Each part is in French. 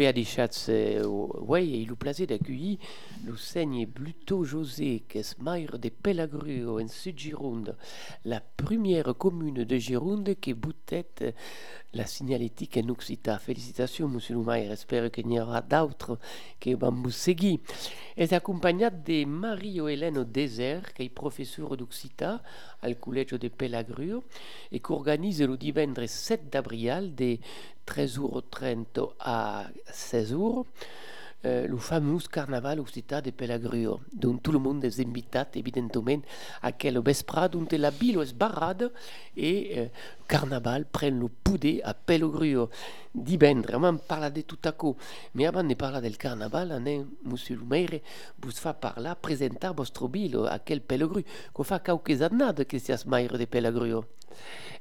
Eh bien, des chats, oui, il nous plaisait d'accueillir le seigne Bluto José, qui est maire de Pelagruo, en Sud-Gironde, la première commune de Gironde qui boutait la signalétique en Occita. Félicitations, monsieur le maire, j'espère qu'il y aura d'autres vous seguir. est accompagné de Mario Hélène Désert, qui est professeur d'Occita au Collège de Pelagruo et qui organise le dimanche 7 d'avril de 13h30 à 16h euh, le fameux carnaval de Pelagruo, dont tout le monde est invité évidemment à quel vesprade dont la ville est barrade et euh, carnaval prend le poudé à Pelagruo. Divendre, on parle de tout à coup. Mais avant de parler du carnaval, on monsieur le maire, vous fa parler, présenter votre ville à quel Pelagruo, qu'on fait quelques années que c'est maire de Pelagruo.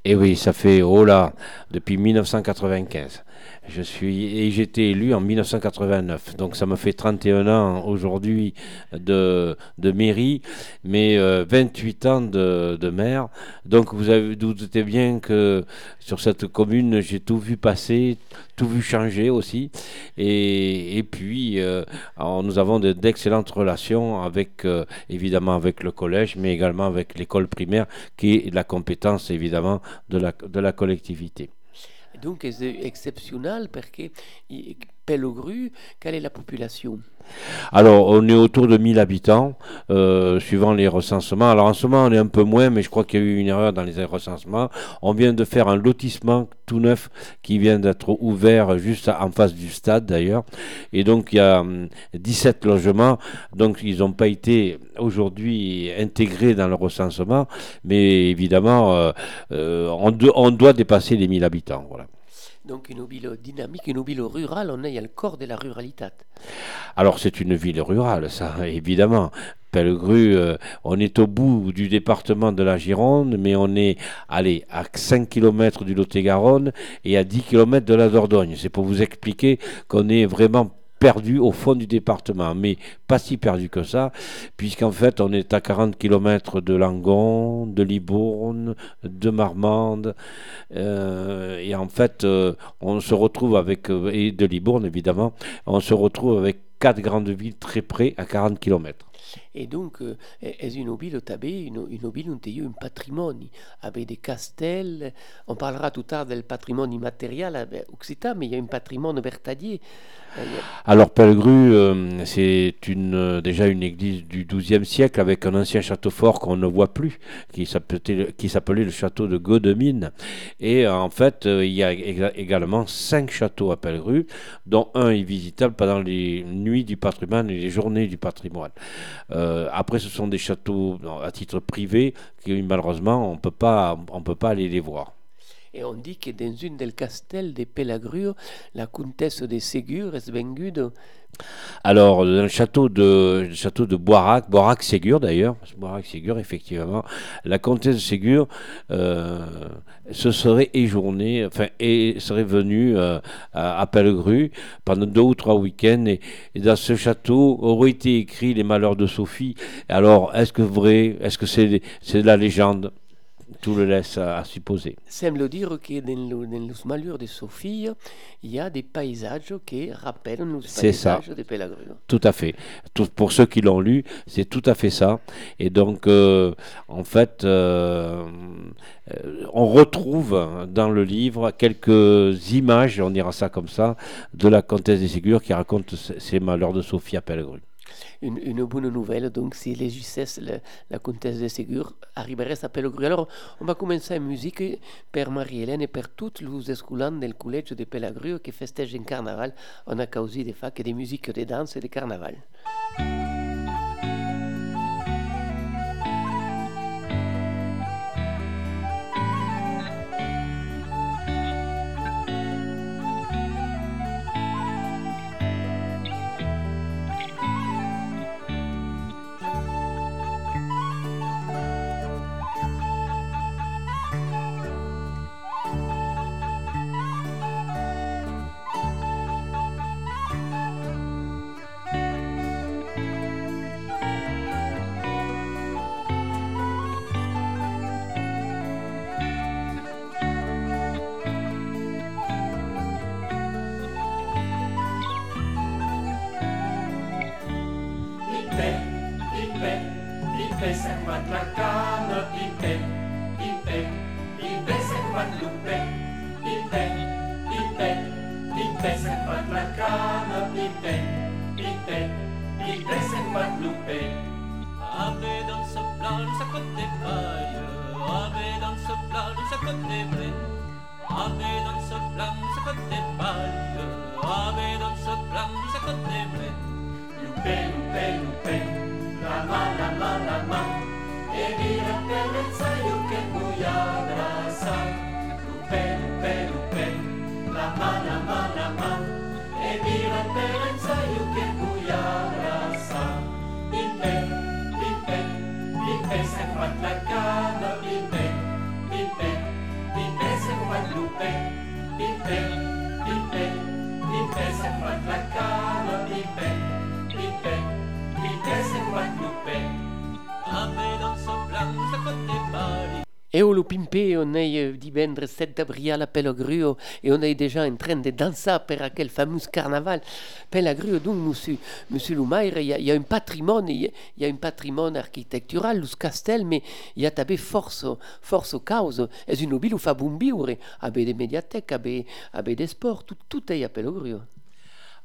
Et eh oui, ça fait, oh là, depuis 1995. Je suis et j'ai été élu en 1989. Donc ça me fait 31 ans aujourd'hui de, mairie, mais 28 euh, ans de, de, maire. Donc vous avez doutez bien que sur cette commune, j'ai tout vu passer, tout vu changer aussi. Et, et puis euh, nous avons d'excellentes relations avec euh, évidemment avec le collège, mais également avec l'école primaire, qui est la compétence évidemment de la, de la collectivité. Donc c'est exceptionnel parce que Quelle est la population? Alors, on est autour de 1000 habitants, euh, suivant les recensements. Alors, en ce moment, on est un peu moins, mais je crois qu'il y a eu une erreur dans les recensements. On vient de faire un lotissement tout neuf qui vient d'être ouvert juste en face du stade, d'ailleurs. Et donc, il y a 17 hum, logements. Donc, ils n'ont pas été aujourd'hui intégrés dans le recensement. Mais évidemment, euh, euh, on, on, doit dépasser les 1000 habitants. Voilà. Donc une ville dynamique, une ville rurale, on est le corps de la ruralité. Alors c'est une ville rurale, ça, évidemment. Pellegru, euh, on est au bout du département de la Gironde, mais on est allez, à 5 km du Lot-et-Garonne et à 10 km de la Dordogne. C'est pour vous expliquer qu'on est vraiment perdu au fond du département, mais pas si perdu que ça, puisqu'en fait on est à 40 km de Langon, de Libourne, de Marmande, euh, et en fait euh, on se retrouve avec, euh, et de Libourne évidemment, on se retrouve avec quatre grandes villes très près à 40 km. Et donc, euh, est une ville tabé, une, une ville où il y a un patrimoine, avec des castels. On parlera tout l'heure du patrimoine immatériel occitan, mais il y a un patrimoine bertadier. Euh, Alors, Pellegru, euh, c'est une, déjà une église du XIIe siècle avec un ancien château fort qu'on ne voit plus, qui s'appelait le château de Godemine. Et en fait, il y a également cinq châteaux à Pellegru, dont un est visitable pendant les nuits du patrimoine et les journées du patrimoine. Euh, après, ce sont des châteaux à titre privé qui, malheureusement, on on peut pas aller les voir. Et on dit que dans une del castel de Pelagruo, la comtesse de Ségur est venue alors, le château de, le château de Boirac, Boirac-Ségur d'ailleurs, Boirac-Ségur, effectivement, la comtesse de Ségur euh, se serait éjournée, enfin, et serait venue euh, à, Pellegru pendant deux ou trois week-ends, et, dans ce château aurait été écrit les malheurs de Sophie. Alors, est-ce que vrai, est-ce que c'est de la légende? Tout le laisse à, supposer. Semble dire que dans, le, les malheurs de Sophie, il y a des paysages qui rappellent les paysages de Pelagruno. Tout à fait. Tout, pour ceux qui l'ont lu, c'est tout à fait ça. Et donc, euh, en fait, euh, euh, on retrouve dans le livre quelques images, on dira ça comme ça, de la comtesse des Ségur qui raconte ces malheurs de Sophie à Pellegrin une, bonne nouvelle. Donc, si les justesses, la, comtesse de Ségur, arriverait à Pellegru. Alors, on va commencer en musique per Marie-Hélène et per toutes les escolans del collège de Pellegru qui festègent un carnaval. On a causé des facs, des musiques, des danses et des carnavals. Canna, pipe, pipe, pipe, fa loupé. Pipe, pipe, pipe, se fa loupé. Ave dans ce plan, sa côté Et au Pimpé, on est euh, divendres 7 d'avril à Pellegruo et on est déjà en train de danser pour aquel fameux carnaval. Pellegruo, donc, monsieur, monsieur Lumaire, il y, a, un patrimoine, il y a, un patrimoine architectural, le castel, mais il y a tabé force, force cause. Et une ville où fa bombiure, avec des médiathèques, des sports, tout, tout est à Pellegruo.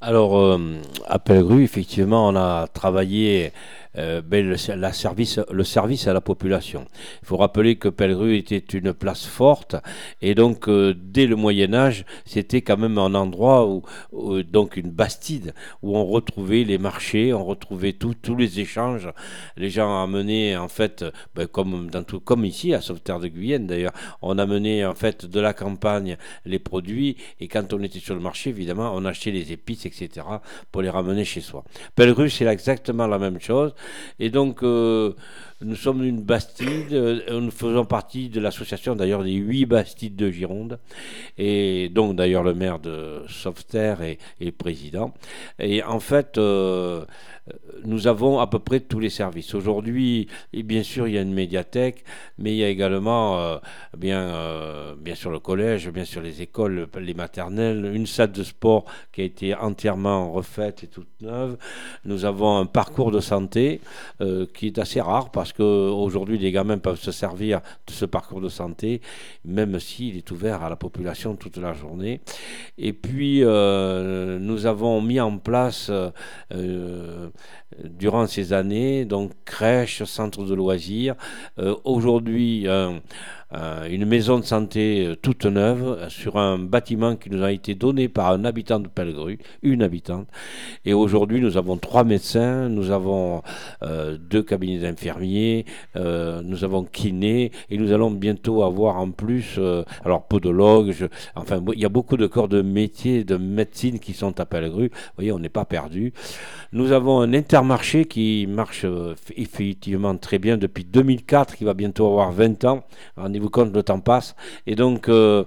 Alors, euh, à Pellegru, effectivement, on a travaillé euh, ben, le, service, à la population. Il faut rappeler que Pellegru était une place forte et donc euh, dès le Moyen Âge, c'était quand même un endroit où, donc une bastide où on retrouvait les marchés, on retrouvait tous les échanges. Les gens amenaient en fait, ben, comme comme ici à Sauveterre de Guyenne d'ailleurs, on amenait en fait de la campagne les produits et quand on était sur le marché, évidemment, on achetait les épices, etc. pour les ramener chez soi. Pellegru, c'est exactement la même chose. Et donc, euh, nous sommes une bastide, euh, nous faisons partie de l'association d'ailleurs des huit bastides de Gironde, et donc d'ailleurs le maire de Sauveterre est, est président. Et en fait, euh, nous avons à peu près tous les services. Aujourd'hui, bien sûr, il y a une médiathèque, mais il y a également, euh, bien, bien sûr, le collège, bien sûr, les écoles, les maternelles, une salle de sport qui a été entièrement refaite et toute neuve. Nous avons un parcours de santé qui est assez rare parce qu'aujourd'hui, les gamins peuvent se servir de ce parcours de santé, même s'il est ouvert à la population toute la journée. Et puis, euh, nous avons mis en place, euh, euh, durant ces années, donc crèche, centre de loisirs. Aujourd'hui, un- un- une maison de santé toute neuve sur un bâtiment qui nous a été donné par un habitant de Pellegru, une habitante. Et aujourd'hui, nous avons trois médecins, nous avons deux cabinets d'infirmiers, euh, nous avons kiné, et nous allons bientôt avoir en plus, euh, alors podologue, enfin, il y a beaucoup de corps de métier, de médecine qui sont à Pellegru. Vous voyez, on n'est pas perdu. Nous avons un intermarché qui marche euh, effectivement très bien depuis 2004, qui va bientôt avoir 20 ans. Rendez-vous compte, le temps passe. Et donc, euh,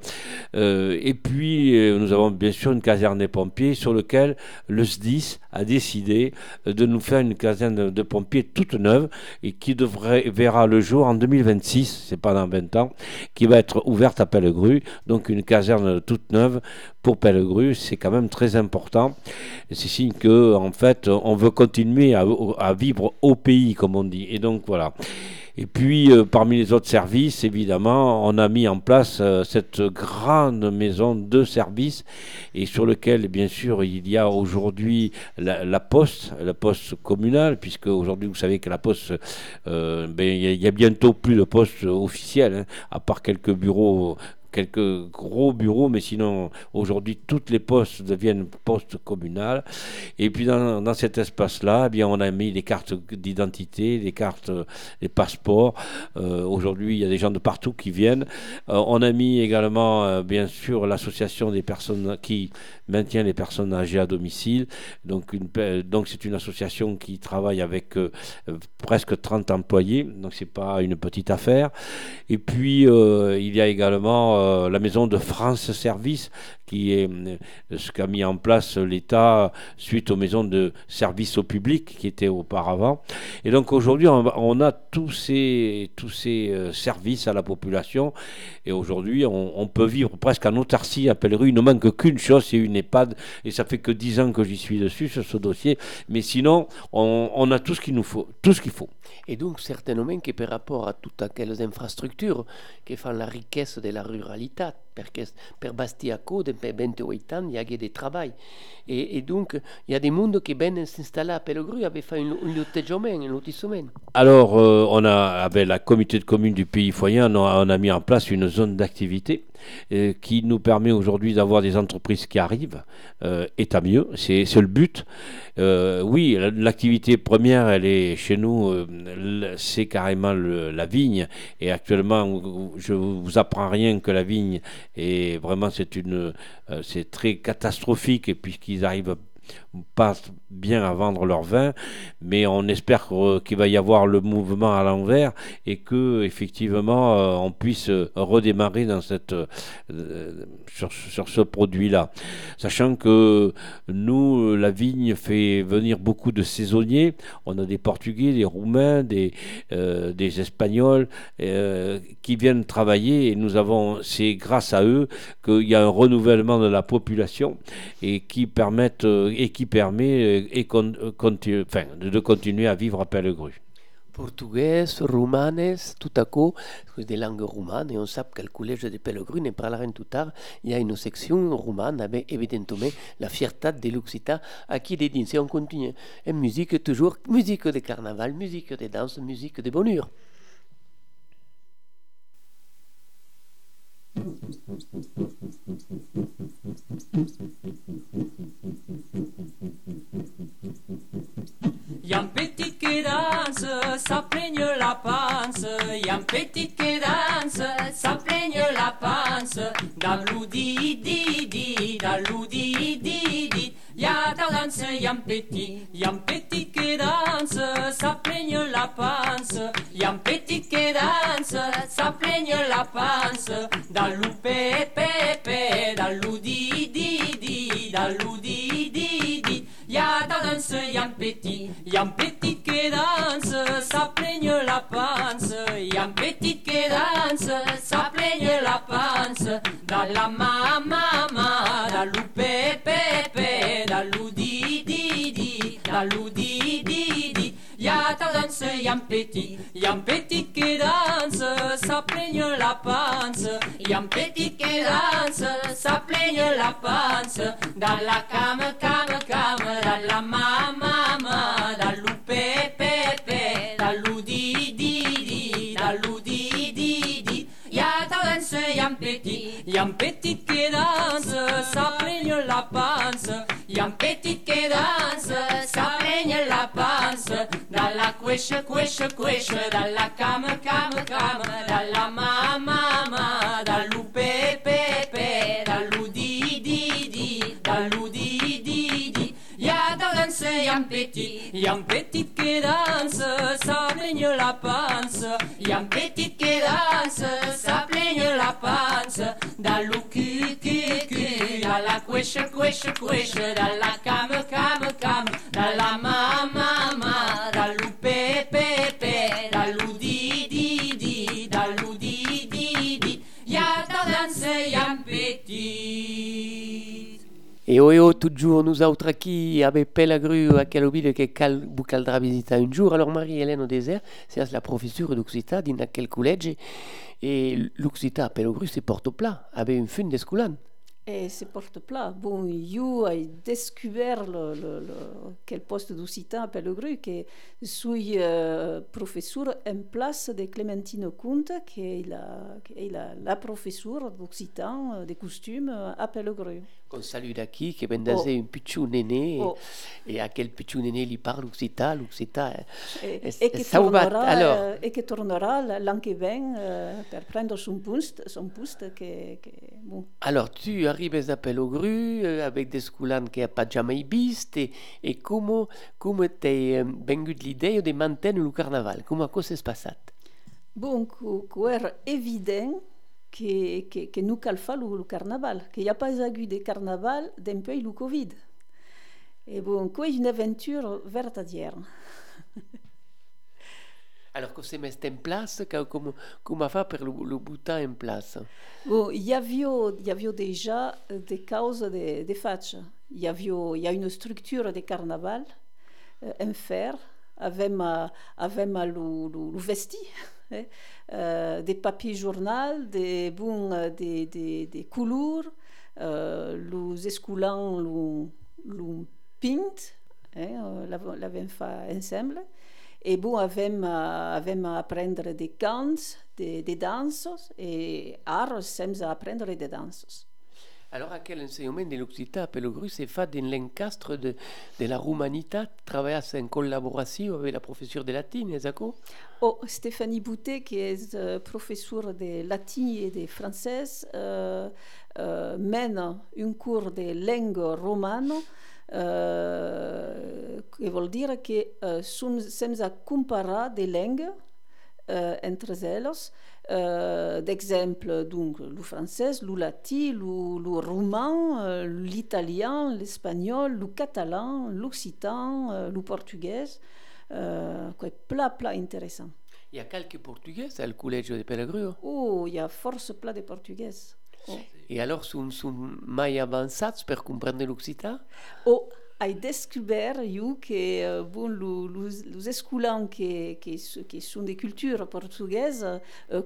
et puis, nous avons bien sûr une caserne des pompiers sur lequel le SDIS a décidé euh, de nous faire une caserne de, pompiers toute neuve et qui devrait verra le jour en 2026, c'est pas dans 20 ans, qui va être ouverte à Pellegru. Donc une caserne toute neuve pour Pellegru, c'est quand même très important. C'est signe que en fait, on veut continuer à, à vivre au pays, comme on dit. Et donc voilà. Et puis, euh, parmi les autres services, évidemment, on a mis en place euh, cette grande maison de services et sur lequel, bien sûr, il y a aujourd'hui la, poste, la poste communale, puisque aujourd'hui, vous savez que la poste, euh, ben, il y, a- il y a bientôt plus de postes officiels, hein, à part quelques bureaux quelques gros bureaux, mais sinon aujourd'hui toutes les postes deviennent postes communales. Et puis dans, cet espace-là, eh bien on a mis des cartes d'identité, des cartes, des passeports. Euh, aujourd'hui, il y a des gens de partout qui viennent. Euh, on a mis également, euh, bien sûr, l'association des personnes qui maintient les personnes âgées à domicile. Donc une, donc c'est une association qui travaille avec presque 30 employés. Donc c'est pas une petite affaire. Et puis, il y a également la maison de France Service qui est euh, ce qu'a mis en place l'État suite aux maisons de service au public qui étaient auparavant. Et donc aujourd'hui, on, a tous ces, tous ces euh, services à la population. Et aujourd'hui, on, peut vivre presque en autarcie à Pelleru. Il ne manque qu'une chose, c'est une EHPAD. Et ça fait que dix ans que j'y suis dessus, sur ce dossier. Mais sinon, on, on a tout ce qu'il nous faut. Tout ce qu'il faut. Et donc, certainement que par rapport à toutes aquelles infrastructures qui font la richesse de la ruralité, perché per Bastia Code, per 28 ans, il y a des travail. Et, donc, il y a des mondes qui viennent s'installer à Pellegru avec fait un, un lotissement, un lotissement. Alors, euh, on a, avec la comité de communes du pays foyen, on a, on a mis en place une zone d'activité euh, qui nous permet aujourd'hui d'avoir des entreprises qui arrivent, euh, et tant mieux, c'est le but. Euh, oui, la- l'activité première, elle est chez nous, euh, c'est carrément la vigne, et actuellement, je vous apprends rien que la vigne, et vraiment, c'est euh, très catastrophique, puisqu'ils arrivent pas bien à vendre leur vin, mais on espère qu'il va y avoir le mouvement à l'envers et que effectivement euh, on puisse euh, redémarrer dans cette euh, sur, sur ce produit-là, sachant que nous la vigne fait venir beaucoup de saisonniers. On a des Portugais, des Roumains, des des Espagnols qui viennent travailler et nous avons c'est grâce à eux qu'il y a un renouvellement de la population et qui permettent et qui permet euh, et con- euh, continu- enfin, de, continuer à vivre à Pellegru. Portugais, romanes, tout à coup, des langues roumanes, et on sait qu'au collège de Pellegrin, et parlerons tout tard, il y a une section roumane avec évidemment la fierté de l'Occitane à qui des. Et on continue. Et musique, toujours musique de carnaval, musique de danse, musique de bonheur. Y a un petit qui danse, ça plaigne la panse. Y a un petit qui danse, ça plaigne la panse. Dans l'oudi di di, dans di di. Y a ta danse, y a un petit, y a un petit qui danse, ça plaigne la panse. Y a un petit qui danse, ça plaigne la panse. Dans l'oupé pépé, dans l'oudi di di, dans l'oudi di di. Y a ta danse, un petit, un petit qui danse, ça plaigne la panse. Un petit qui danse, ça plaigne la panse. Dans la mama, dans l'oupé pépé, dans l'oudi di di, a ta danse, y a un petit, y a un petit qui danse, ça plaigne la panse. Y a un petit qui danse, ça plaigne la panse. Dans la cam, cam, cam, dans la mama, dans l'oupé pépé, dans l'oudi di di, dans l'oudi di di. Y a ta danse, y a un petit, y a un petit qui danse, ça plaigne la panse. Dans la couche, couche, couche, dans la cam, cam, cam, dans la mama, dans l'oupé pépé, dans l'oudi di di, dans l'oudi di di. Y a ta danse, y a un petit, y a un petit qui danse, ça plaigne la panse. Y a un petit qui danse, ça plaigne la panse. Dans le cul, cul, cul, dans la couche, couche, couche, dans la cam, cam, Toujours nous autres qui avec Pellegru à ville que cal, vous caldra visiter un jour. Alors Marie-Hélène au désert, c'est la professeure d'Occità dans quel collège. Et l'Occità à Pellegru, c'est porte plat, avec une fin d'escoulane. Et c'est porte plat. Bon, io ai découvert le, le, quel poste d'Occitan à Pellegru, que suis euh, professeur en place de Clémentine Comte, qui est la, la, professeure d'Occitan euh, des costumes euh, à Pellegru. Qu'on salue d'acquis, qui vient d'avoir un petit néné, Oh. et à quel petit néné il parle l'Occità, l'Occità. Et, Et- va, tornera, alors euh, et que tornera l'an qui vient euh, pour prendre son poste, son poste que, que, bon, Alors, tu arrives à Pellegru euh, avec des scoulanes qui n'ont pas jamais visto et, et comment, comment t'es euh, vengu l'idée de maintenir le carnaval Comment ça s'est passé Bon, era evident que, que, que nous calfa le, le carnaval, qu'il n'y a pas eu de carnaval depuis le Covid. Et bon, c'est une aventure vertadière. Alors que c'est mis en place, que- comment, comment fait pour le, le boutin en place? Bon, il y avait, déjà des causes de, de. Il y, a une structure de carnaval euh, en fer, avec, ma, avec ma, le, le, le vesti, hein, euh, des papiers journal, des, bon, euh, des, des, des couleurs, euh, les escoulants l'ont peint, hein, euh, l'avons fait ensemble. Et bon, avem, uh, avem a apprendre des cants, des, des danses, et ara sem a apprendre des danses. Alors, à quel enseignement de l'Occitan à Pellegru c'est fait dans l'encastre de, de la Romanita, travaille en collaboration avec la professeure de latin, est-ce que Oh, Stéphanie Boutet, qui est euh, professeure de latin et de français, euh, euh, mène un cours de langue romane euh, qui veut dire que euh, sem a comparar des langues euh, entre elles. Euh, D'exemple, donc, le français, le latin, le, le roumain, euh, l'italien, l'espagnol, le catalan, l'occitan, euh, le portugais. Euh, quoi, plat, plat intéressant. Il y a quelques Portugais au collège de Pellegru. Oh, il y a force plat de portugais. Oh. Et alors, sont, sont mai avançats pour comprendre l'Occitan? Oh, hai découvert io que euh, bon, les, les escolans qui, qui, s- qui sont des cultures portugaises euh,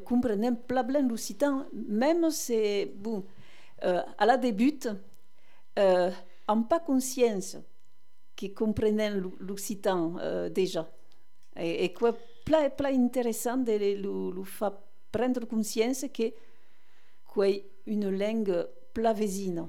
plein l'occitan, même si, bon, euh, à la début, euh, n'ont pas conscience qu'ils comprenaient l'o- l'occitan euh, déjà. Et, et quoi, plein, plein intéressant de le, le faire prendre conscience que c'est une langue plavesine.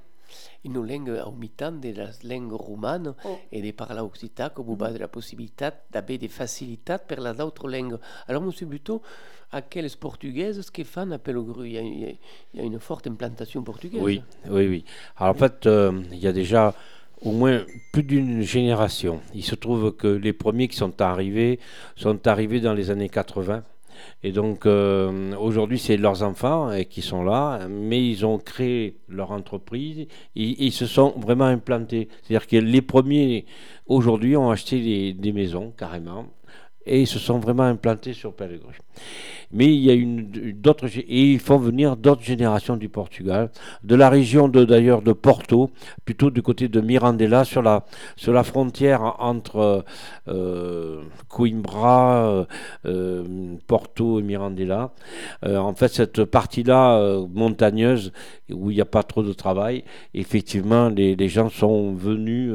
Une langue au mi-temps de la langue romane Oh. et de parler occitan, que vous avez la possibilité d'avoir des facilités pour la d'autres langues. Alors, monsieur Buteau, à quelles portugaises qui font à Pellegru? Il y, a, il y a- il y a une forte implantation portugaise. Oui, oui, oui. Alors en fait, euh, il y a déjà au moins plus d'une génération. Il se trouve que les premiers qui sont arrivés sont arrivés dans les années 80. Et donc euh, aujourd'hui, c'est leurs enfants euh, qui sont là, mais ils ont créé leur entreprise, ils, se sont vraiment implantés. C'est-à-dire que les premiers aujourd'hui ont acheté des maisons carrément et ils se sont vraiment implantés sur Pellegru. Mais il y a une d'autres et ils font venir d'autres générations du Portugal, de la région d'ailleurs de Porto, plutôt du côté de Mirandela sur la sur la frontière entre euh, Coimbra, euh, euh, Porto et Mirandela. En fait, cette partie-là montagneuse où il n'y a pas trop de travail, effectivement, les, les gens sont venus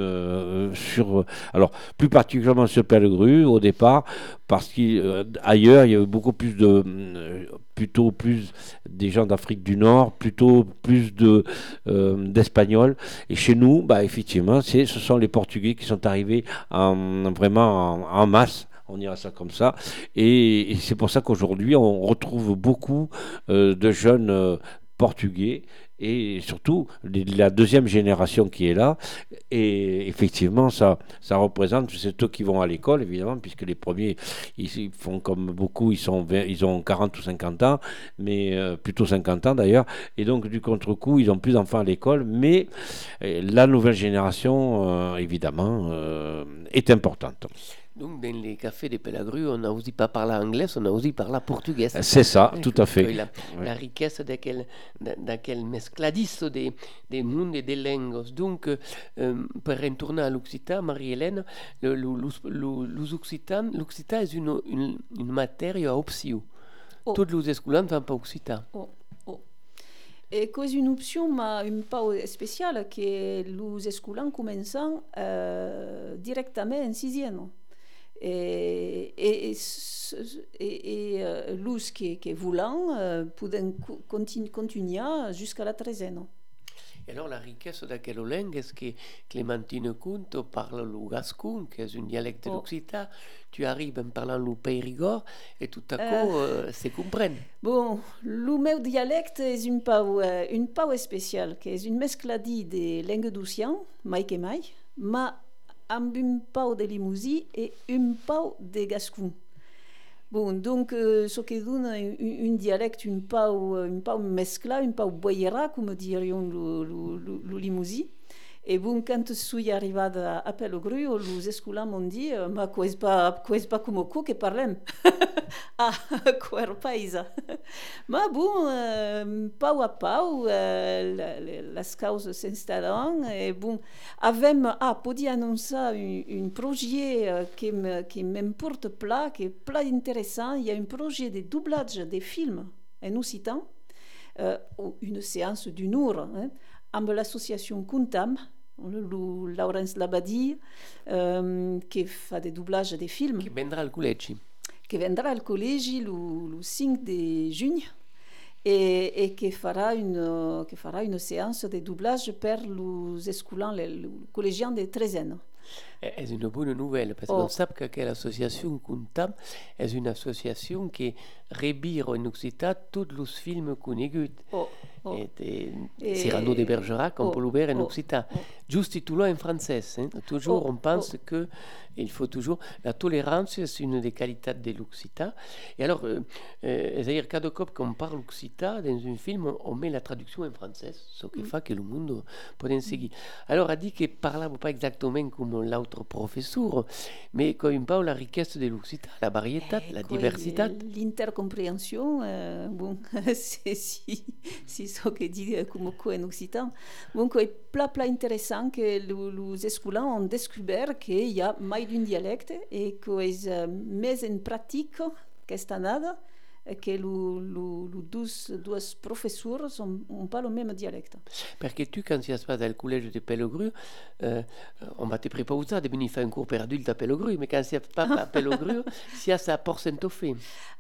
sur alors plus particulièrement sur Pellegru au départ parce qu'ailleurs il y avait beaucoup plus de euh, plutôt plus des gens d'Afrique du Nord plutôt plus euh, d'Espagnols. Et chez nous bah effectivement ce sont les Portugais qui sont arrivés en, vraiment en, masse on dira ça comme ça. Et, c'est pour ça qu'aujourd'hui on retrouve beaucoup euh, de jeunes euh, portugais et surtout la deuxième génération qui est là et effectivement ça ça représente c'est eux qui vont à l'école évidemment puisque les premiers ils, font comme beaucoup ils sont ils ont 40 ou 50 ans mais euh, plutôt 50 ans d'ailleurs. Et donc du contre-coup ils ont plus d'enfants à l'école mais euh, la nouvelle génération euh, évidemment est importante Donc, dans les cafés de Pellegru, on n'a aussi pas parlé anglais, on a aussi parlé portugais. c'est ça tout à fait La, Ouais. la richesse d'aquel, d'aquel mescladisso des, des mondes et des langues. Donc, euh, pour retourner à l'Occitan, Marie-Hélène, le- le- le- le- l'Occitan est une, une, une matière à option. Oh. Tous les escolans ne font pas Occitan. Oh, oh. Et c'est une option ma un peu spéciale que les escolans commencent euh, directement en sixième. Et, et, et, et, euh, les qui, qui voulent euh, continu- continuer jusqu'à la treizaine. Et alors, la richesse d'aquelle langue, est-ce que Clémentine Conto parle le gascon, qui est un dialecte de Oh. l'Occitan Tu arrives en parlant le périgord et tout à Euh. coup, euh, se comprennent. Bon, le meu dialecte est un peu, euh, un peu spécial, qui est une mescladie de langue d'océan, mai que mai, mais amb un peu de limousin et un peu de gascon. Bon, donc, euh, ce qui donne un, dialecte un peu, un peu mescla, un peu boyera, comme dirions le, le, le limousin. Et bon, quand suis arrivée à, à Pellegru, les escolars m'ont dit Ma est pas, comme quoi que parlem? Ah, quoi est paisa? Mais bon, euh, pau a pau, euh, les causes s'installent. Et bon, avem, ah, podi un, projet euh, qui m'importe plat, qui est plat intéressant. Il y a un projet de doublage des films en occitan, une séance d'une heure, hein, avec l'association Kuntam, le Laurence Labadie, euh, qui fait des doublages des films. Qui viendra al collège. Qui viendra al collège le, le 5 de juin et, et qui, fera une, qui fera une séance de doublage pour les escolans, les, les collégiens de 13 ans. C'est une bonne nouvelle parce Oh. qu'on sait que l'association Kuntam est une association qui rebire en Occitan tous les films connus. Oh, oh. Et, et, Cyrano de Bergerac, on oh, en oh, Occitan. oh. Juste tout en français. hein. Toujours, Oh, on pense que il faut toujours. La tolérance, c'est une des qualités de l'Occitan. Et alors, euh, euh, c'est-à-dire, cada cop qu'on parle Occitan dans un film, on, on met la traduction en français, ce qui fait que le monde peut en seguir. Alors, a dit que parlava pas exactement comme l'autre professeur, mais quand il parle la richesse de l'Occitan, la variété, la Quoi, diversité. L'intercompréhension, euh, bon, c'est si, si ce que dit euh, quoi en occitan. Bon, quoi, plat, plat intéressant que le- les escolans ont découvert qu'il y a mai d'un dialecte et qu'ils euh, mettent en pratique cette année que les deux, deux professeurs n'ont pas le même dialecte. Parce que tu, quand tu vas au collège de Pellegru, euh, on va te préparer de venir faire un cours pour adultes à Pellegru, mais quand tu pas à Pellegru, si à ça porte Saint-Ophé.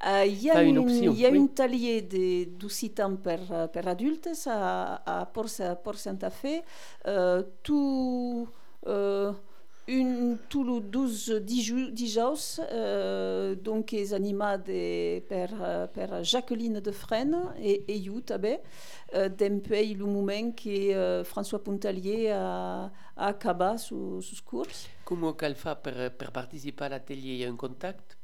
Euh, Il y a, une une, option, il y a oui. un talier de d'occitan per, per adultes à, à Port, Port Santa Fe. Euh, tout, euh, une, tout le 12 diju- dijous, euh, donc est animé de, per, euh, Jacqueline de Fresnes et, et you també, euh, le moment que euh, François Pontalier a, a sus, sus cours. Comment qu'elle fait pour, pour participer à l'atelier? Il y a un contact?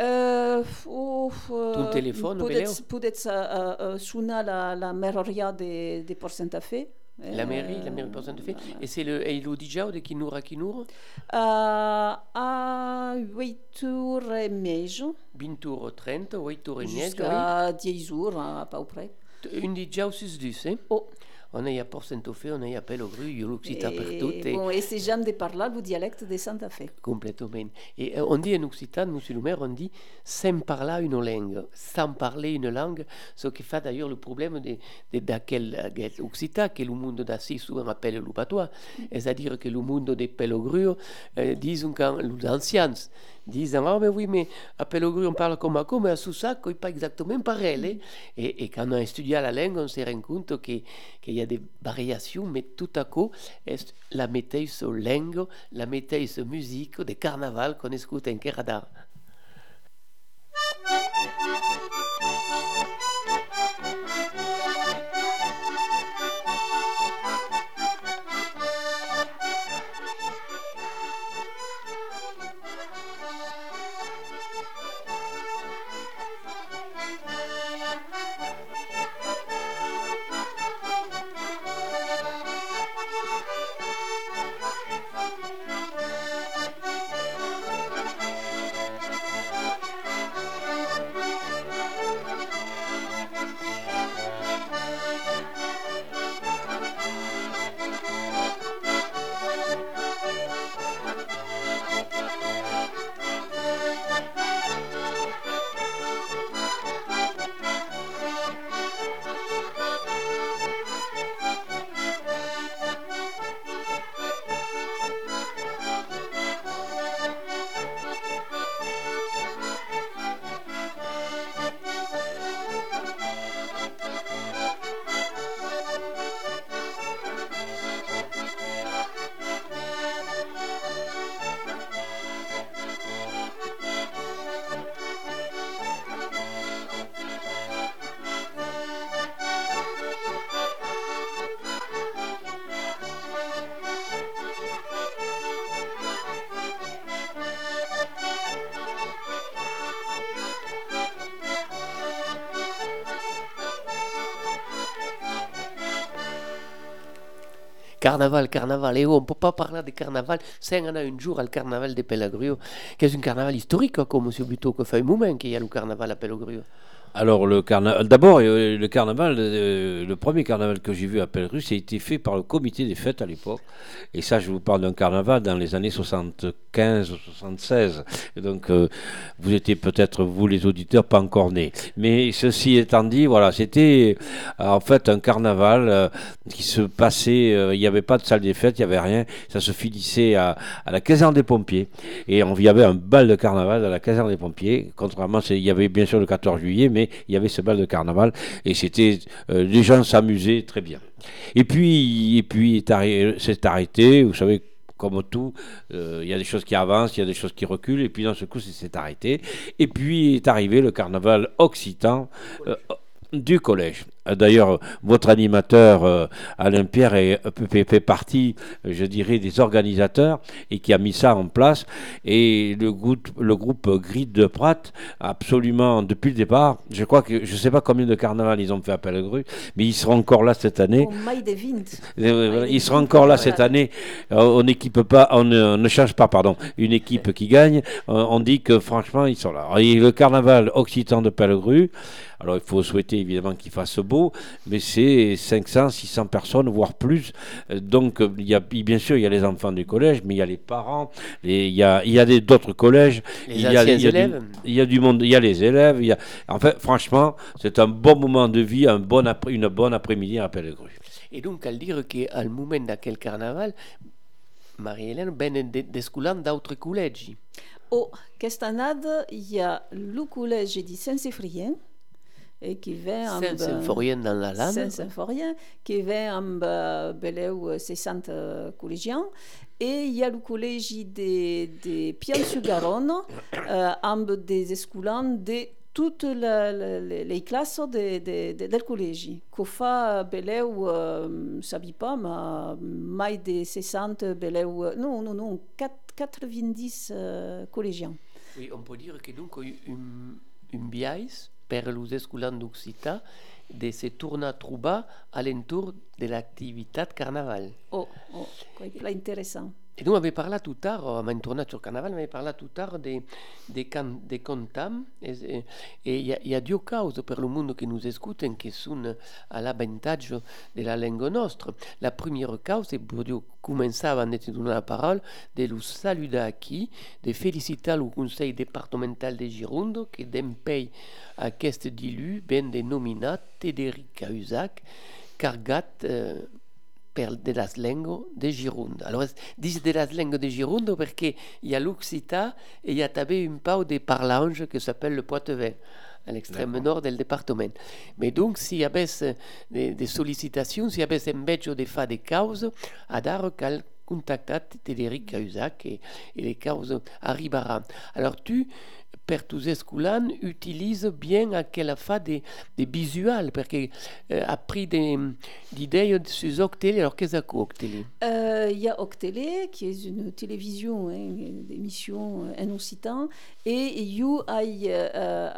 Euh, euh, Ton téléphone, peut-être, Beleo peut-être euh, euh, sonar la, la meroria de, de Port Santa Fe. La mairie, la mairie de Saint-Ophé. Et c'est le Eilo Dijao de Kinour à Kinour Euh, à 8h30, 20 30, 8 heures et demie. jusqu'à 10 jours, à peu près. Une Dijao 6 10, hein Oh. On est à Port Saint-Ophé, on est à Pellegru, il y a l'Occitan partout. Et, bon, et c'est jamais de parler le dialecte de Santa Fe. Complètement. Et euh, on dit en occitan, monsieur le maire, on dit sans parler une langue, sans parler une langue, ce qui fait d'ailleurs le problème de, de, occitan que le monde d'assez souvent appelle le patois. C'est-à-dire que le monde des pelogrues, euh, disent quand les anciens, disent Ah, oh, ben oui, mais à Pelogru, on parle comme à co, mais à Soussac, il pas exactement pareil. Eh? Et, et quand on a étudié la langue, on s'est rendu compte qu'il que y a des variations, mais tout à coup, est la météo langue, la météo musique, des carnavals qu'on écoute en Kerada. Thank you. Carnaval, carnaval. Et oh, on ne peut pas parler de carnaval sans en a un jour al carnaval de Pelagrio, qui est un carnaval historique, comme M. Buteau, que fait un moment qu'il y a le carnaval à Pelagrio. Alors le carnaval, d'abord euh, le carnaval, euh, le premier carnaval que j'ai vu à Pellegru, ça a été fait par le comité des fêtes à l'époque. Et ça, je vous parle d'un carnaval dans les années 75 ou 76. Et donc euh, vous étiez peut-être vous les auditeurs pas encore nés. Mais ceci étant dit, voilà, c'était en fait un carnaval qui se passait. il n'y avait pas de salle des fêtes, il n'y avait rien. Ça se finissait à, la caserne des pompiers. Et on, y avait un bal de carnaval à la caserne des pompiers. Contrairement, il y avait bien sûr le 14 juillet, mais il y avait ce bal de carnaval et c'était euh, les gens s'amusaient très bien. Et puis, et puis c'est arrêté. Vous savez, comme tout, euh, il y a des choses qui avancent, il y a des choses qui reculent, et puis dans ce coup, c'est- c'est arrêté. Et puis est arrivé le carnaval occitan euh, du collège. Euh, D'ailleurs, votre animateur euh, Alain Pierre est, fait, fait partie, euh, je dirais, des organisateurs et qui a mis ça en place. Et le groupe, le groupe Grid de Prat, absolument depuis le départ, je crois que je ne sais pas combien de carnaval ils ont fait à Pellegru, mais ils seront encore là cette année. Euh, Ils seront encore là cette année. Euh, On n'équipe pas, on ne, on ne change pas, pardon, une équipe qui gagne. Euh, On dit que franchement, ils sont là. Et le carnaval occitan de Pellegru, alors il faut souhaiter évidemment qu'il fasse beau, mais c'est 500, 600 personnes, voire plus. Euh, Donc euh, il y a, bien sûr, il y a les enfants du collège, mais il y a les parents, les- il y a, il y a des- d'autres collèges. Les il y a, anciens il y a du- élèves. il y a du monde, il y a les élèves. Il y a, en fait, franchement, c'est un bon moment de vie, un bon après, une bonne après-midi à Pellegru. Et donc, al dire qu'al moment d'aquel carnaval, Marie-Hélène venne de, desculant d'autres collegi. Au Castanade, il y a le collège de Saint-Séphorien, et qui vient amb... Saint-Symphorien dans la lame. Saint-Symphorien, qui vient amb euh, beleu 60 euh, collégiens. Et il y a le collège de, de Pian-sur-Garonne, euh, amb des escolans de toutes la, la, les, les classes de, de, de, del collège. Que fa beleu, euh, sabi pas, ma mai de 60 beleu... Non, non, non, 4, 90 euh, collégiens. Oui, on peut dire que donc un, un biais per los escolans d'Occità de se tornar a trobar a l'entorn de l'activitat carnaval. Oh, oh, interessant. Et donc, on avait parlé tout tard, on avait tourné sur le carnaval, on avait parlé tout tard des, des, des. Et il y, a- a deux causes pour le monde qui nous écoute qui sont à l'avantage de la langue nostra. La première cause, c'est pour commencer avant de donner la parole, de nous saluer ici, de féliciter le conseil départemental de Gironde qui d'empay à aquest dilu ben dénominat Tederic Cahuzac, cargat euh, per de las lengo de Gironde. Alors, dis de las lengo de Gironde perché il y a l'Occità et il y a també un pau de parlange qui s'appelle le Poitevin à l'extrême nord del département. Mais donc, si y avait des, des sollicitations, si y avait enveja de fa des causes, a dar cal contactat Tederic Cahuzac et, et les causes arribaran. Alors, tu, per tus escolans, utilise bien aquella fa des, des visuals, perché euh, a pris des, idées sur Octélé. Alors, qu'est-ce que Octélé Euh, Il y a Octélé, qui est une télévision, hein, une émission euh, en occitan, et io ai, euh,